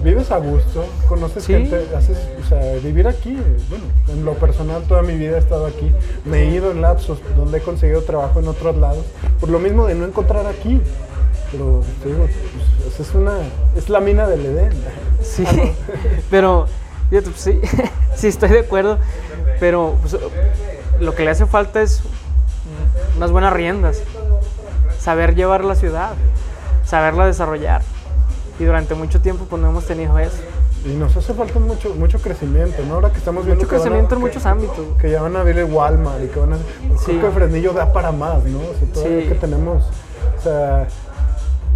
vives a gusto, conoces ¿Sí? gente, haces, o sea, vivir aquí, bueno, en lo personal toda mi vida he estado aquí, me he ido en lapsos donde he conseguido trabajo en otros lados, por lo mismo de no encontrar aquí, pero te digo, pues, es una, es la mina del Edén. Sí, pero, fíjate, pues, sí, sí estoy de acuerdo, pero pues, lo que le hace falta es unas buenas riendas, saber llevar la ciudad saberla desarrollar. Y durante mucho tiempo pues no hemos tenido eso. Y nos hace falta mucho, mucho crecimiento, ¿no? Ahora que estamos viendo mucho que crecimiento a, en que, muchos ámbitos. Que ya van a abrir el Walmart y que van a... Sí. Creo que Fresnillo da para más, ¿no? O sea, todavía sí. que tenemos... O sea,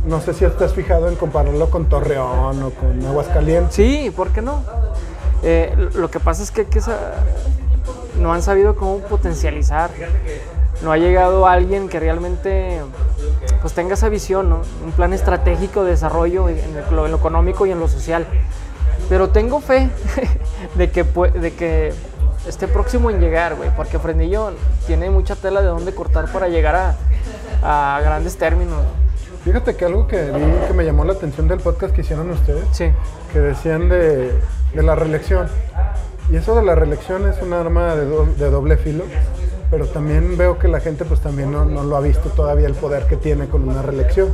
no sé si estás fijado en compararlo con Torreón o con Aguascalientes. Sí, ¿por qué no? Eh, lo que pasa es que, que esa, no han sabido cómo potencializar. No ha llegado alguien que realmente pues tenga esa visión, ¿no? un plan estratégico de desarrollo en, lo económico y en lo social. Pero tengo fe de que, de que esté próximo en llegar, güey, porque Fresnillo tiene mucha tela de dónde cortar para llegar a, a grandes términos. Fíjate que algo que vi que me llamó la atención del podcast que hicieron ustedes, sí. que decían de, de la reelección. Y eso de la reelección es un arma de, do, de doble filo pero también veo que la gente pues también no, no, lo ha visto todavía el poder que tiene con una reelección.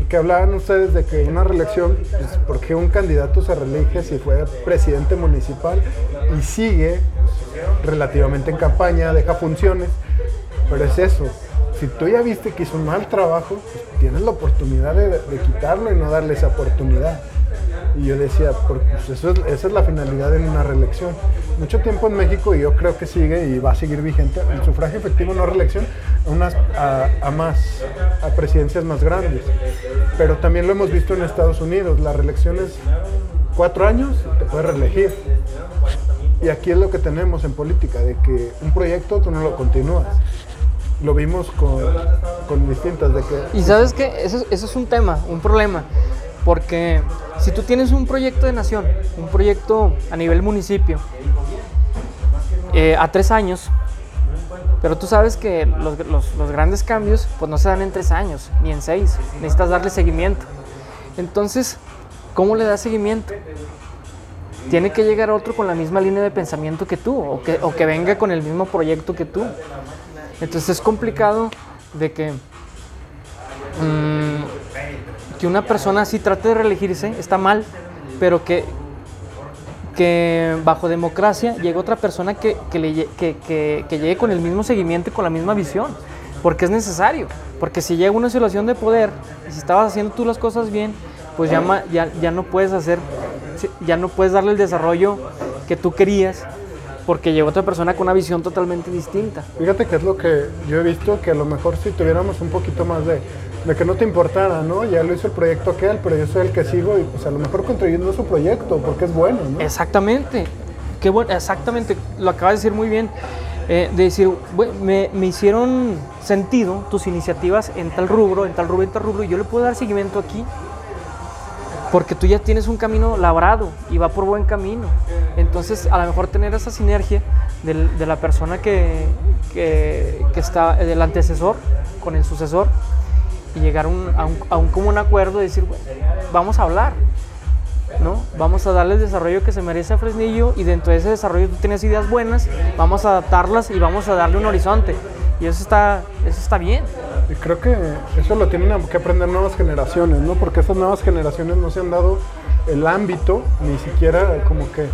Y que hablaban ustedes de que una reelección, pues, porque un candidato se reelige si fue presidente municipal y sigue relativamente en campaña, deja funciones, pero es eso, si tú ya viste que hizo un mal trabajo, pues tienes la oportunidad de, de quitarlo y no darle esa oportunidad. Y yo decía, porque pues, eso es, esa es la finalidad en una reelección. Mucho tiempo en México, y yo creo que sigue y va a seguir vigente, el sufragio efectivo no reelección a, más, a presidencias más grandes. Pero también lo hemos visto en Estados Unidos, la reelección es cuatro años, te puedes reelegir. Y aquí es lo que tenemos en política, de que un proyecto tú no lo continúas. Lo vimos con, distintas, de que... Y sabes que eso es un tema, un problema, porque si tú tienes un proyecto de nación, un proyecto a nivel municipio, eh, a tres años, pero tú sabes que los, los- los grandes cambios pues no se dan en tres años, ni en seis, necesitas darle seguimiento. Entonces, ¿cómo le das seguimiento? Tiene que llegar otro con la misma línea de pensamiento que tú, o que, o que venga con el mismo proyecto que tú. Entonces es complicado de que, mm, que una persona así trate de reelegirse, está mal, pero que, que bajo democracia llegue otra persona que, que, que, que- llegue con el mismo seguimiento y con la misma visión, porque es necesario, porque si llega una situación de poder, y si estabas haciendo tú las cosas bien, pues ya, ya, ya no puedes hacer, ya no puedes darle el desarrollo que tú querías, porque llegó otra persona con una visión totalmente distinta. Fíjate que es lo que yo he visto, que a lo mejor si tuviéramos un poquito más de, de que no te importara, ¿no? Ya lo hizo el proyecto aquel, pero yo soy el que sigo y pues a lo mejor contribuyendo a su proyecto, porque es bueno, ¿no? Exactamente. Qué bueno, exactamente. Lo acabas de decir muy bien. Eh, de decir, "Bue- me, me hicieron sentido tus iniciativas en tal rubro, en tal rubro, en tal rubro, y yo le puedo dar seguimiento aquí. Porque tú ya tienes un camino labrado y va por buen camino. Entonces, a lo mejor tener esa sinergia de la persona que, que, que está, del antecesor con el sucesor, y llegar a un, a un, común acuerdo y decir, "Bueno, vamos a hablar. ¿no? Vamos a darle el desarrollo que se merece a Fresnillo y dentro de ese desarrollo tú tienes ideas buenas, vamos a adaptarlas y vamos a darle un horizonte. Y eso está, eso está bien. Y creo que eso lo tienen que aprender nuevas generaciones, ¿no? Porque esas nuevas generaciones no se han dado el ámbito, ni siquiera como que,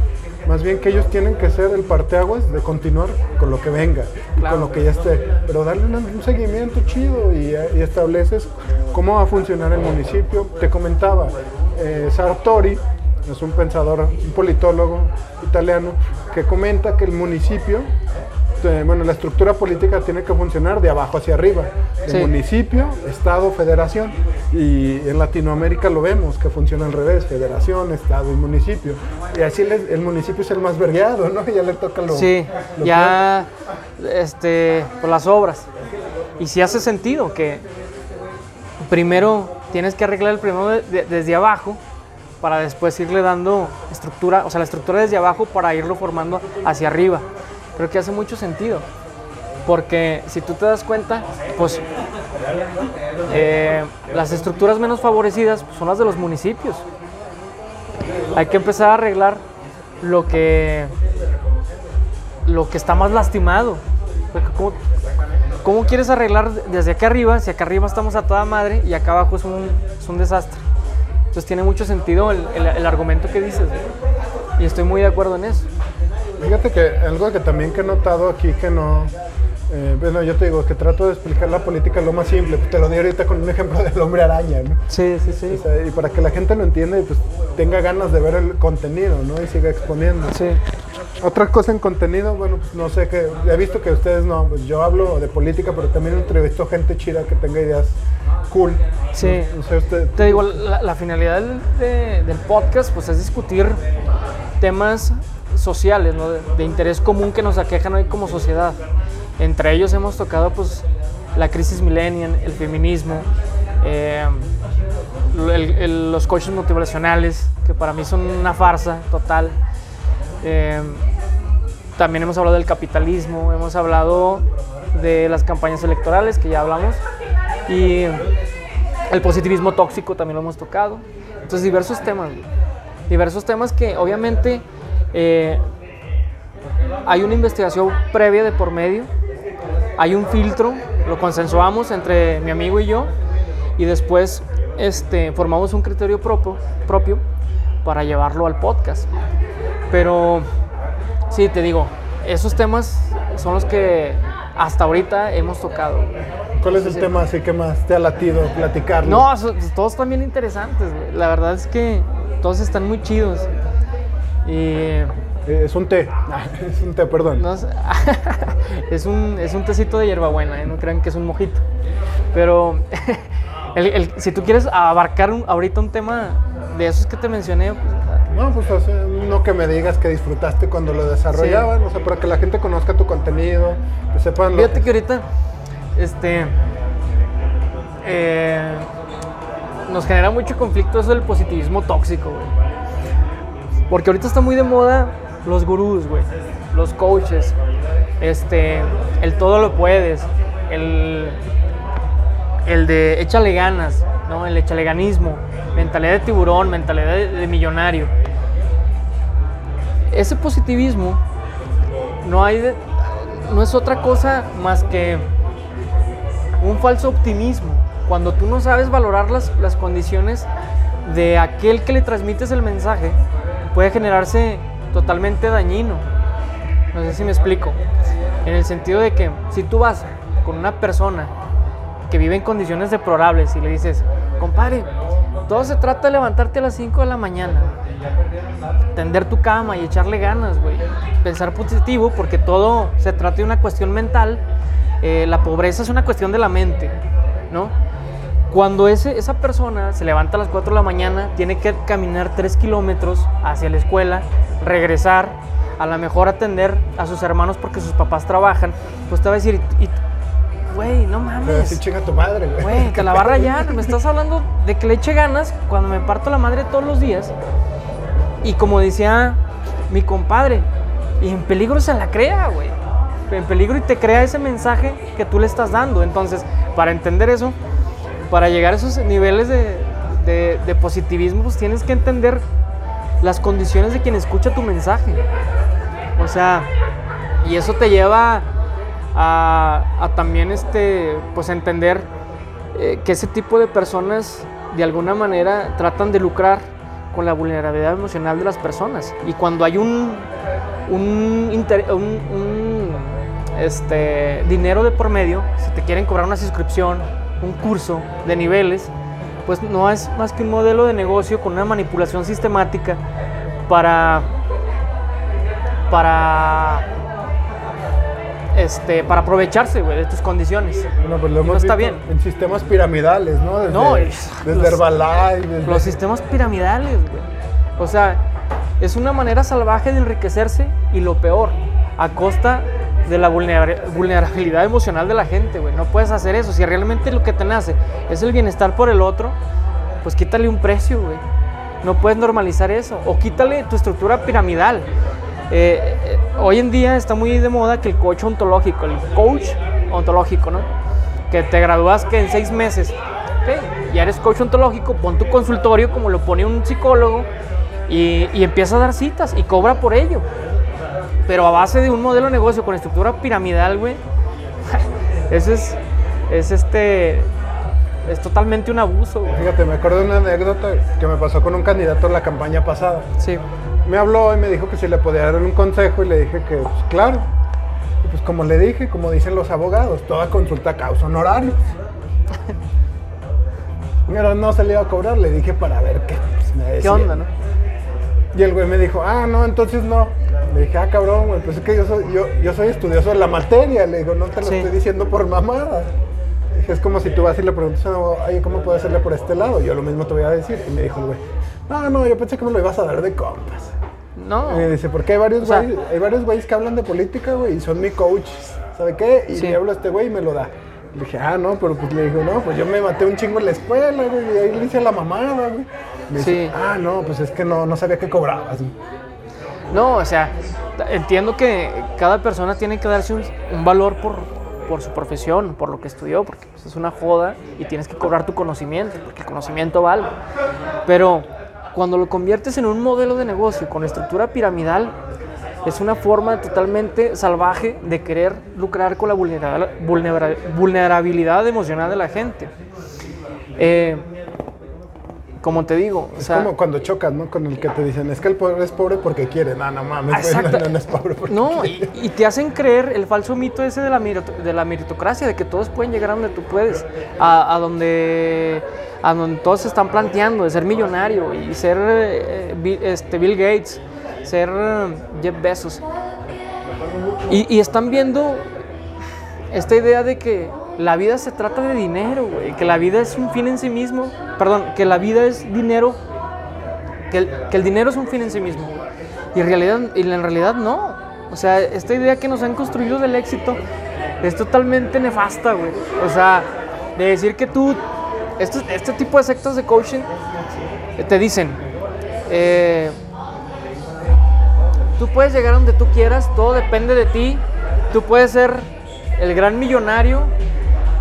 más bien que ellos tienen que ser el parteaguas de continuar con lo que venga, y Claro. con lo que ya esté, pero darle un, un seguimiento chido y, y estableces cómo va a funcionar el municipio. Te comentaba, eh, Sartori es un pensador, un politólogo italiano, que comenta que el municipio eh, bueno, la estructura política tiene que funcionar de abajo hacia arriba, de Sí. municipio, estado, federación. Y en Latinoamérica lo vemos, que funciona al revés, federación, estado y municipio. Y así el municipio es el más vergueado, ¿no? Ya le toca lo... Sí, lo ya este, por las obras. Y sí hace sentido que primero tienes que arreglar el primero de- de- desde abajo para después irle dando estructura, o sea, la estructura desde abajo para irlo formando hacia arriba. Creo que hace mucho sentido. Porque si tú te das cuenta, pues eh, las estructuras menos favorecidas son las de los municipios. Hay que empezar a arreglar lo que lo que está más lastimado. ¿Cómo, quieres arreglar desde acá arriba si acá arriba estamos a toda madre y acá abajo es un, es un desastre? Entonces tiene mucho sentido el, el- argumento que dices. Y estoy muy de acuerdo en eso. Fíjate que algo que también que he notado aquí que no... eh, bueno, yo te digo que trato de explicar la política lo más simple. Te lo di ahorita con un ejemplo del hombre araña, ¿no? Sí, sí, sí. O sea, y para que la gente lo entienda y pues tenga ganas de ver el contenido, ¿no? Y siga exponiendo. Sí. Otra cosa en contenido, bueno, pues no sé, que he visto que ustedes no, pues yo hablo de política, pero también entrevisto gente chida que tenga ideas cool. Sí. Usted, Te digo, la, la finalidad del, de- del podcast pues, es discutir temas sociales, ¿no? de, interés común que nos aquejan hoy como sociedad. Entre ellos hemos tocado pues, la crisis millennial, el feminismo, eh, los coaches motivacionales, que para mí son una farsa total. Eh, también hemos hablado del capitalismo, hemos hablado de las campañas electorales, que ya hablamos, y el positivismo tóxico también lo hemos tocado. Entonces, diversos temas, diversos temas que obviamente eh, hay una investigación previa de por medio, hay un filtro, lo consensuamos entre mi amigo y yo, y después este, formamos un criterio propio, propio para llevarlo al podcast. Pero sí, te digo, esos temas son los que hasta ahorita hemos tocado. ¿Cuál es el tema así que más te ha latido platicarlo? No, todos están bien interesantes. La verdad es que todos están muy chidos. Y Eh, es un té. es un té, perdón. no es, un, es un tecito de hierbabuena, ¿eh? no crean que es un mojito. Pero el- el- si tú quieres abarcar un- ahorita un tema de esos que te mencioné, pues, No, pues o sea, no que me digas que disfrutaste cuando lo desarrollaban, o sea, para que la gente conozca tu contenido, que sepan lo Fíjate que ahorita, este, eh, nos genera mucho conflicto eso del positivismo tóxico, güey. Porque ahorita está muy de moda los gurús, güey, los coaches, este, el todo lo puedes, el, el de échale ganas, ¿no? El échale ganismo, mentalidad de tiburón, mentalidad de, millonario. Ese positivismo no hay no es otra cosa más que un falso optimismo. Cuando tú no sabes valorar las, las condiciones de aquel que le transmites el mensaje, puede generarse totalmente dañino. No sé si me explico. En el sentido de que si tú vas con una persona que vive en condiciones deplorables y le dices, compadre, todo se trata de levantarte a las 5 de la mañana, tender tu cama y echarle ganas, güey. Pensar positivo porque todo se trata de una cuestión mental. Eh, la pobreza es una cuestión de la mente, ¿no? Cuando ese, esa persona se levanta a las 4 de la mañana, tiene que caminar 3 kilómetros hacia la escuela, regresar, a lo mejor atender a sus hermanos porque sus papás trabajan, pues te va a decir, güey, no mames. así chinga tu madre, güey. Güey, te la va a rayar. Me estás hablando de que le eche ganas cuando me parto la madre todos los días. Y como decía mi compadre, y en peligro se la crea, güey. En peligro y te crea ese mensaje que tú le estás dando. Entonces, para entender eso, para llegar a esos niveles de, positivismo, pues tienes que entender las condiciones de quien escucha tu mensaje. O sea, y eso te lleva a, también este, pues entender eh, que ese tipo de personas de alguna manera tratan de lucrar con la vulnerabilidad emocional de las personas. Y cuando hay un, un- un, este, dinero de por medio, si te quieren cobrar una suscripción, un curso de niveles, pues no es más que un modelo de negocio con una manipulación sistemática para para este para aprovecharse güey, de tus condiciones Bueno, pues lo Y no hemos está bien. En sistemas piramidales, ¿no? Desde, No, desde los- Herbalife, desde- los sistemas piramidales güey. o sea es una manera salvaje de enriquecerse y lo peor a costa de la vulnera- vulnerabilidad emocional de la gente güey no puedes hacer eso si realmente lo que te nace es el bienestar por el otro pues quítale un precio güey no puedes normalizar eso o quítale tu estructura piramidal Eh, eh, hoy en día está muy de moda que el coach ontológico, el coach ontológico, ¿no? Que te gradúas que en seis meses. Ya eres coach ontológico, pon tu consultorio como lo pone un psicólogo y, y empieza a dar citas y cobra por ello. Pero a base de un modelo de negocio con estructura piramidal, güey, eso es, es este, es totalmente un abuso, güey. Fíjate, me acuerdo de una anécdota que me pasó con un candidato en la campaña pasada. Sí, Me habló y me dijo que si le podía dar un consejo y le dije que, pues claro. Y pues como le dije, como dicen los abogados, toda consulta causa honorarios. Pero no se le iba a cobrar, le dije para ver qué pues, me decía. ¿qué onda, no? Y el güey me dijo, ah, no, entonces no. Le dije, ah, cabrón, güey, pues es que yo soy, yo, yo soy estudioso de la materia. Le digo, no te lo Sí. estoy diciendo por mamada. Dije, es como si tú vas y le preguntas, oye, ¿cómo puedo hacerle por este lado? Yo lo mismo te voy a decir. Y me dijo güey, no, no, yo pensé que me lo ibas a dar de compas. No. Y me dice, porque hay varios O sea- güeyes, hay varios güeyes que hablan de política, güey, y son mi coach. ¿Sabe qué? Y Sí. le hablo a este güey y me lo da. Le dije, ah, no, pero pues le digo, no, pues yo me maté un chingo en la escuela, güey, y ahí le hice la mamada, güey. Me dice, Sí. ah, no, pues es que no, no sabía que cobrabas. güey". No, o sea, entiendo que cada persona tiene que darse un, valor por, por su profesión, por lo que estudió, porque pues, es una joda y tienes que cobrar tu conocimiento, porque el conocimiento vale. Pero cuando lo conviertes en un modelo de negocio con estructura piramidal, es una forma totalmente salvaje de querer lucrar con la vulnera- vulnera- vulnerabilidad emocional de la gente. Eh, como te digo, o Es sea, como cuando chocas, ¿no? Con el que te dicen, es que el pobre es pobre porque quiere. No, no mames, Exacto. no, no es pobre porque No, quiere. y, y te hacen creer el falso mito ese de la, de la meritocracia, de que todos pueden llegar a donde tú puedes, a, a donde, a donde todos se están planteando, de ser millonario y ser eh, Bill, este, Bill Gates, ser eh, Jeff Bezos. Y, y están viendo esta idea de que la vida se trata de dinero, güey, que la vida es un fin en sí mismo, perdón, que la vida es dinero, que el, que el dinero es un fin en sí mismo. Y en realidad, y en realidad no. O sea, esta idea que nos han construido del éxito es totalmente nefasta, güey. O sea, de decir que tú, este, este tipo de sectas de coaching eh, te dicen, eh, tú puedes llegar a donde tú quieras, todo depende de ti, tú puedes ser el gran millonario,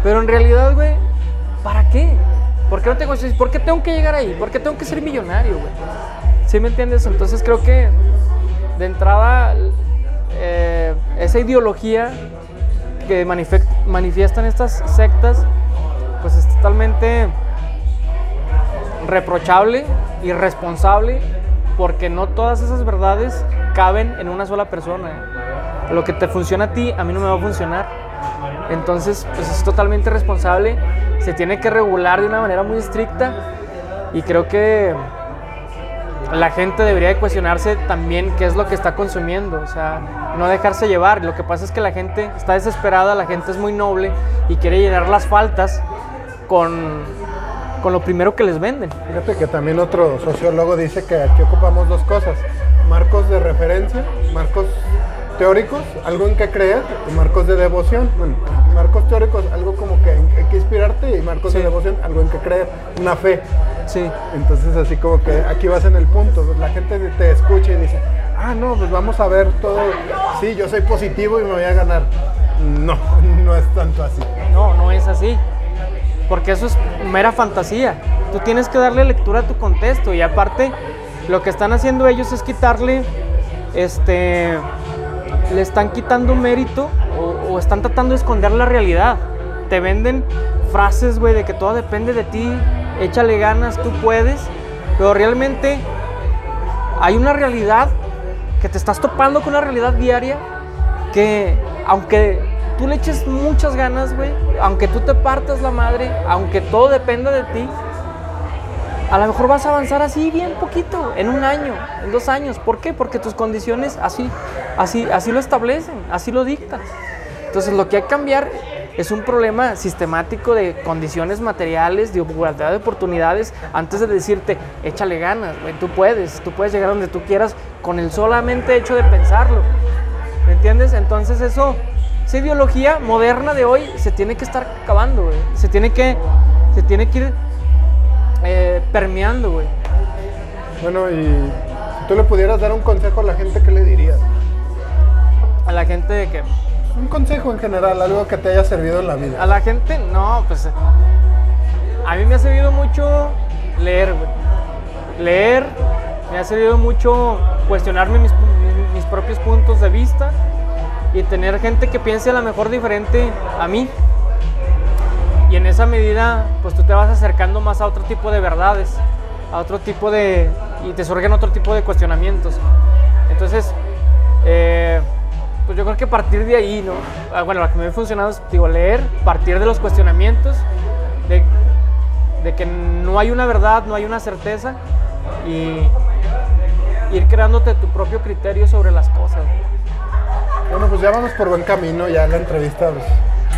pero en realidad, güey, ¿para qué? ¿Por qué no tengo ¿Por qué tengo que llegar ahí? ¿Por qué tengo que ser millonario, güey? ¿Sí me entiendes? Entonces creo que de entrada eh, esa ideología que manifiestan estas sectas, pues es totalmente reprochable, irresponsable, porque no todas esas verdades caben en una sola persona. Lo que te funciona a ti, a mí no me va a funcionar. Entonces, pues es totalmente responsable, se tiene que regular de una manera muy estricta y creo que la gente debería de cuestionarse también qué es lo que está consumiendo, o sea, no dejarse llevar. Lo que pasa es que la gente está desesperada, la gente es muy noble y quiere llenar las faltas con, con lo primero que les venden. Fíjate que también otro sociólogo dice que aquí ocupamos dos cosas: marcos de referencia, marcos teóricos, algo en que creer, y marcos de devoción. Bueno, marcos teóricos, algo como que en, en que inspirarte, y marcos Sí. de devoción, algo en que creer, una fe. Sí, Entonces, así como que aquí vas en el punto. La gente te escucha y dice: Ah, no, pues vamos a ver todo. Sí, yo soy positivo y me voy a ganar. No, no es tanto así. no, no es así. Porque eso es mera fantasía. Tú tienes que darle lectura a tu contexto y aparte lo que están haciendo ellos es quitarle, este, le están quitando mérito o, o están tratando de esconder la realidad. Te venden frases, güey, de que todo depende de ti, échale ganas, tú puedes, pero realmente hay una realidad que te estás topando con una realidad diaria que aunque tú le eches muchas ganas, güey, aunque tú te partas la madre, aunque todo dependa de ti, a lo mejor vas a avanzar así bien poquito, en un año, en dos años. ¿Por qué? Porque tus condiciones así, así, así lo establecen, así lo dictan. Entonces lo que hay que cambiar es un problema sistemático de condiciones materiales, de igualdad de oportunidades, antes de decirte, échale ganas, tú puedes, tú puedes llegar donde tú quieras con el solamente hecho de pensarlo. ¿Me entiendes? Entonces eso, esa ideología moderna de hoy se tiene que estar acabando. Se tiene que, se tiene que ir eh, permeando, güey. Bueno, y si tú le pudieras dar un consejo a la gente, ¿qué le dirías? A la gente de que, Un consejo en general, algo que te haya servido en la vida. a la gente, no, pues a mí me ha servido mucho leer, güey. Leer, me ha servido mucho cuestionarme mis, mis- mis propios puntos de vista y tener gente que piense a lo mejor diferente a mí. Y en esa medida, pues tú te vas acercando más a otro tipo de verdades, a otro tipo de... y te surgen otro tipo de cuestionamientos. Entonces, eh, pues yo creo que partir de ahí, ¿no? Ah, Bueno, lo que me ha funcionado es, digo, leer, partir de los cuestionamientos, de, de que no hay una verdad, no hay una certeza, y ir creándote tu propio criterio sobre las cosas. Bueno, pues ya vamos por buen camino, ya la entrevista. Pues,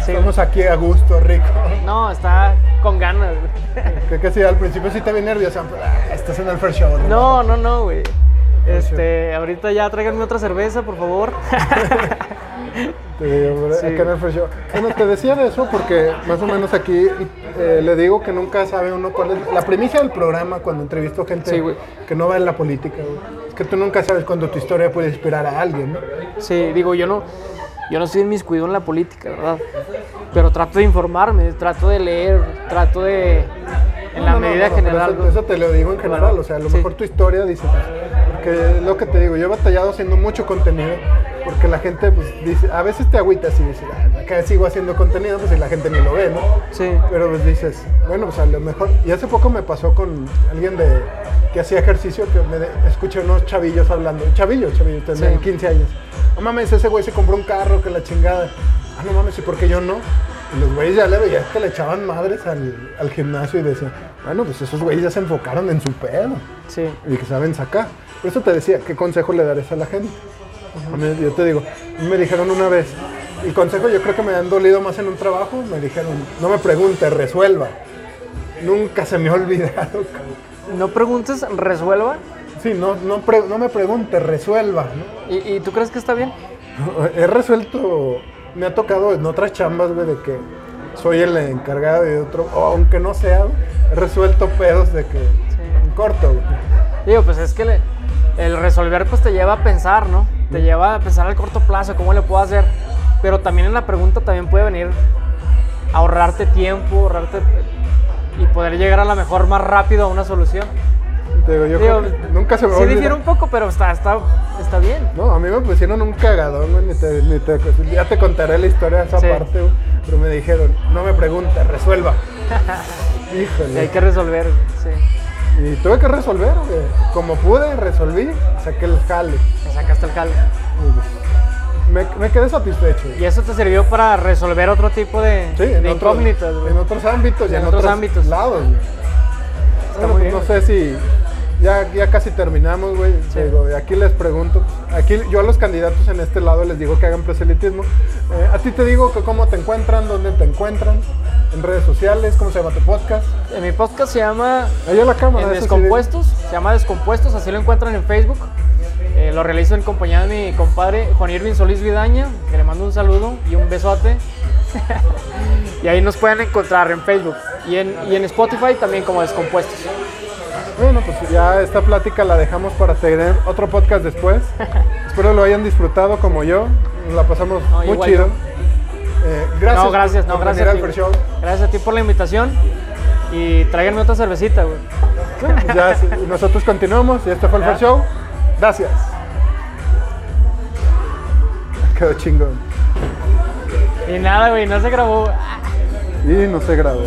Sí. Estamos aquí a gusto, rico. No, está con ganas, güey. Creo que sí, al principio sí te vi nervioso. pero, ah, estás en el first show. No, no, no, güey. Este, ahorita ya tráiganme otra cerveza, por favor. Te digo, Sí. acá en el first show. Bueno, te decía de eso porque más o menos aquí eh, le digo que nunca sabe uno cuál es la primicia del programa cuando entrevisto gente Sí, que no va en la política. güey. Es que tú nunca sabes cuando tu historia puede inspirar a alguien, ¿no? Sí, digo, yo no, yo no estoy inmiscuido en la política, ¿verdad? Pero trato de informarme, trato de leer, trato de, en la No, medida no, general. Eso, eso te lo digo en general, o sea, a lo Sí. mejor tu historia dice, porque es lo que te digo, yo he batallado haciendo mucho contenido Porque la gente, pues, dice, a veces te agüitas y dices, "Ah, acá sigo haciendo contenido, pues, y la gente ni lo ve, ¿no? Sí. Pero pues dices, bueno, pues a lo mejor. Y hace poco me pasó con alguien de que hacía ejercicio que me de- escuché unos chavillos hablando. Chavillos, chavillos, tendrían Sí. 15 años. No mames, ese güey se compró un carro, que la chingada. Ah, no mames, ¿y por qué yo no? Y los güeyes ya le veías que le echaban madres al, al gimnasio y decían, bueno, pues esos güeyes ya se enfocaron en su pedo Sí. y que saben sacar. Por eso te decía, ¿qué consejo le darías a la gente? A mí, yo te digo, me dijeron una vez, el consejo yo creo que me han dolido más en un trabajo, me dijeron, no me pregunte, resuelva. Nunca se me ha olvidado. cabrón. No preguntes, resuelva. Sí, no, no, pre- no me pregunte, resuelva. ¿no? ¿Y, y tú crees que está bien? He resuelto, me ha tocado en otras chambas, güey, de que soy el encargado de otro, o aunque no sea, he resuelto pedos de que en corto, güey. Digo, pues es que le- el resolver pues te lleva a pensar, ¿no? Te lleva a pensar al corto plazo, cómo le puedo hacer. Pero también en la pregunta también puede venir ahorrarte tiempo, ahorrarte y poder llegar a la mejor más rápido a una solución. Digo, yo Digo, nunca se me Sí difiere un poco, pero está, está, está bien. No, a mí me pusieron un cagadón, güey, ni te, ni te- ya te contaré la historia de esa Sí. parte, güey, pero me dijeron, no me preguntes, resuelva. Y hay Híjole. que resolver. Y tuve que resolver, güey. Como pude, resolví, saqué el jale. Me sacaste el. Y, pues, Me, me quedé satisfecho. Y eso te sirvió para resolver otro tipo de, Sí, de en, otros, incógnitas, güey. en otros ámbitos y En en, otros otros, ámbitos. lados. güey. Está Bueno, muy bien, no güey. sé si ya, ya casi terminamos, güey. Sí. Aquí les pregunto, aquí yo a los candidatos en este lado les digo que hagan proselitismo. Eh, a ti te digo que cómo te encuentran, dónde te encuentran, en redes sociales, cómo se llama tu podcast. En mi podcast se llama la cámara. En sí, Descompuestos, se llama Descompuestos, así lo encuentran en Facebook. Eh, lo realizo en compañía de mi compadre Juan Irving Solís Vidaña, que le mando un saludo y un besote. y ahí nos pueden encontrar en Facebook y en, y en Spotify también como Descompuestos. Bueno, pues ya esta plática la dejamos para tener otro podcast después. Espero lo hayan disfrutado como yo. Nos la pasamos No, muy chido. yo. Eh, gracias. no, gracias, por no, venir gracias. a ti, güey. Show. Gracias a ti por la invitación y tráiganme otra cervecita, güey. Ya, sí, nosotros continuamos y este fue el Ya. Fair Show. Gracias. Quedó chingón. Y nada, güey, no se grabó. Y no se grabó.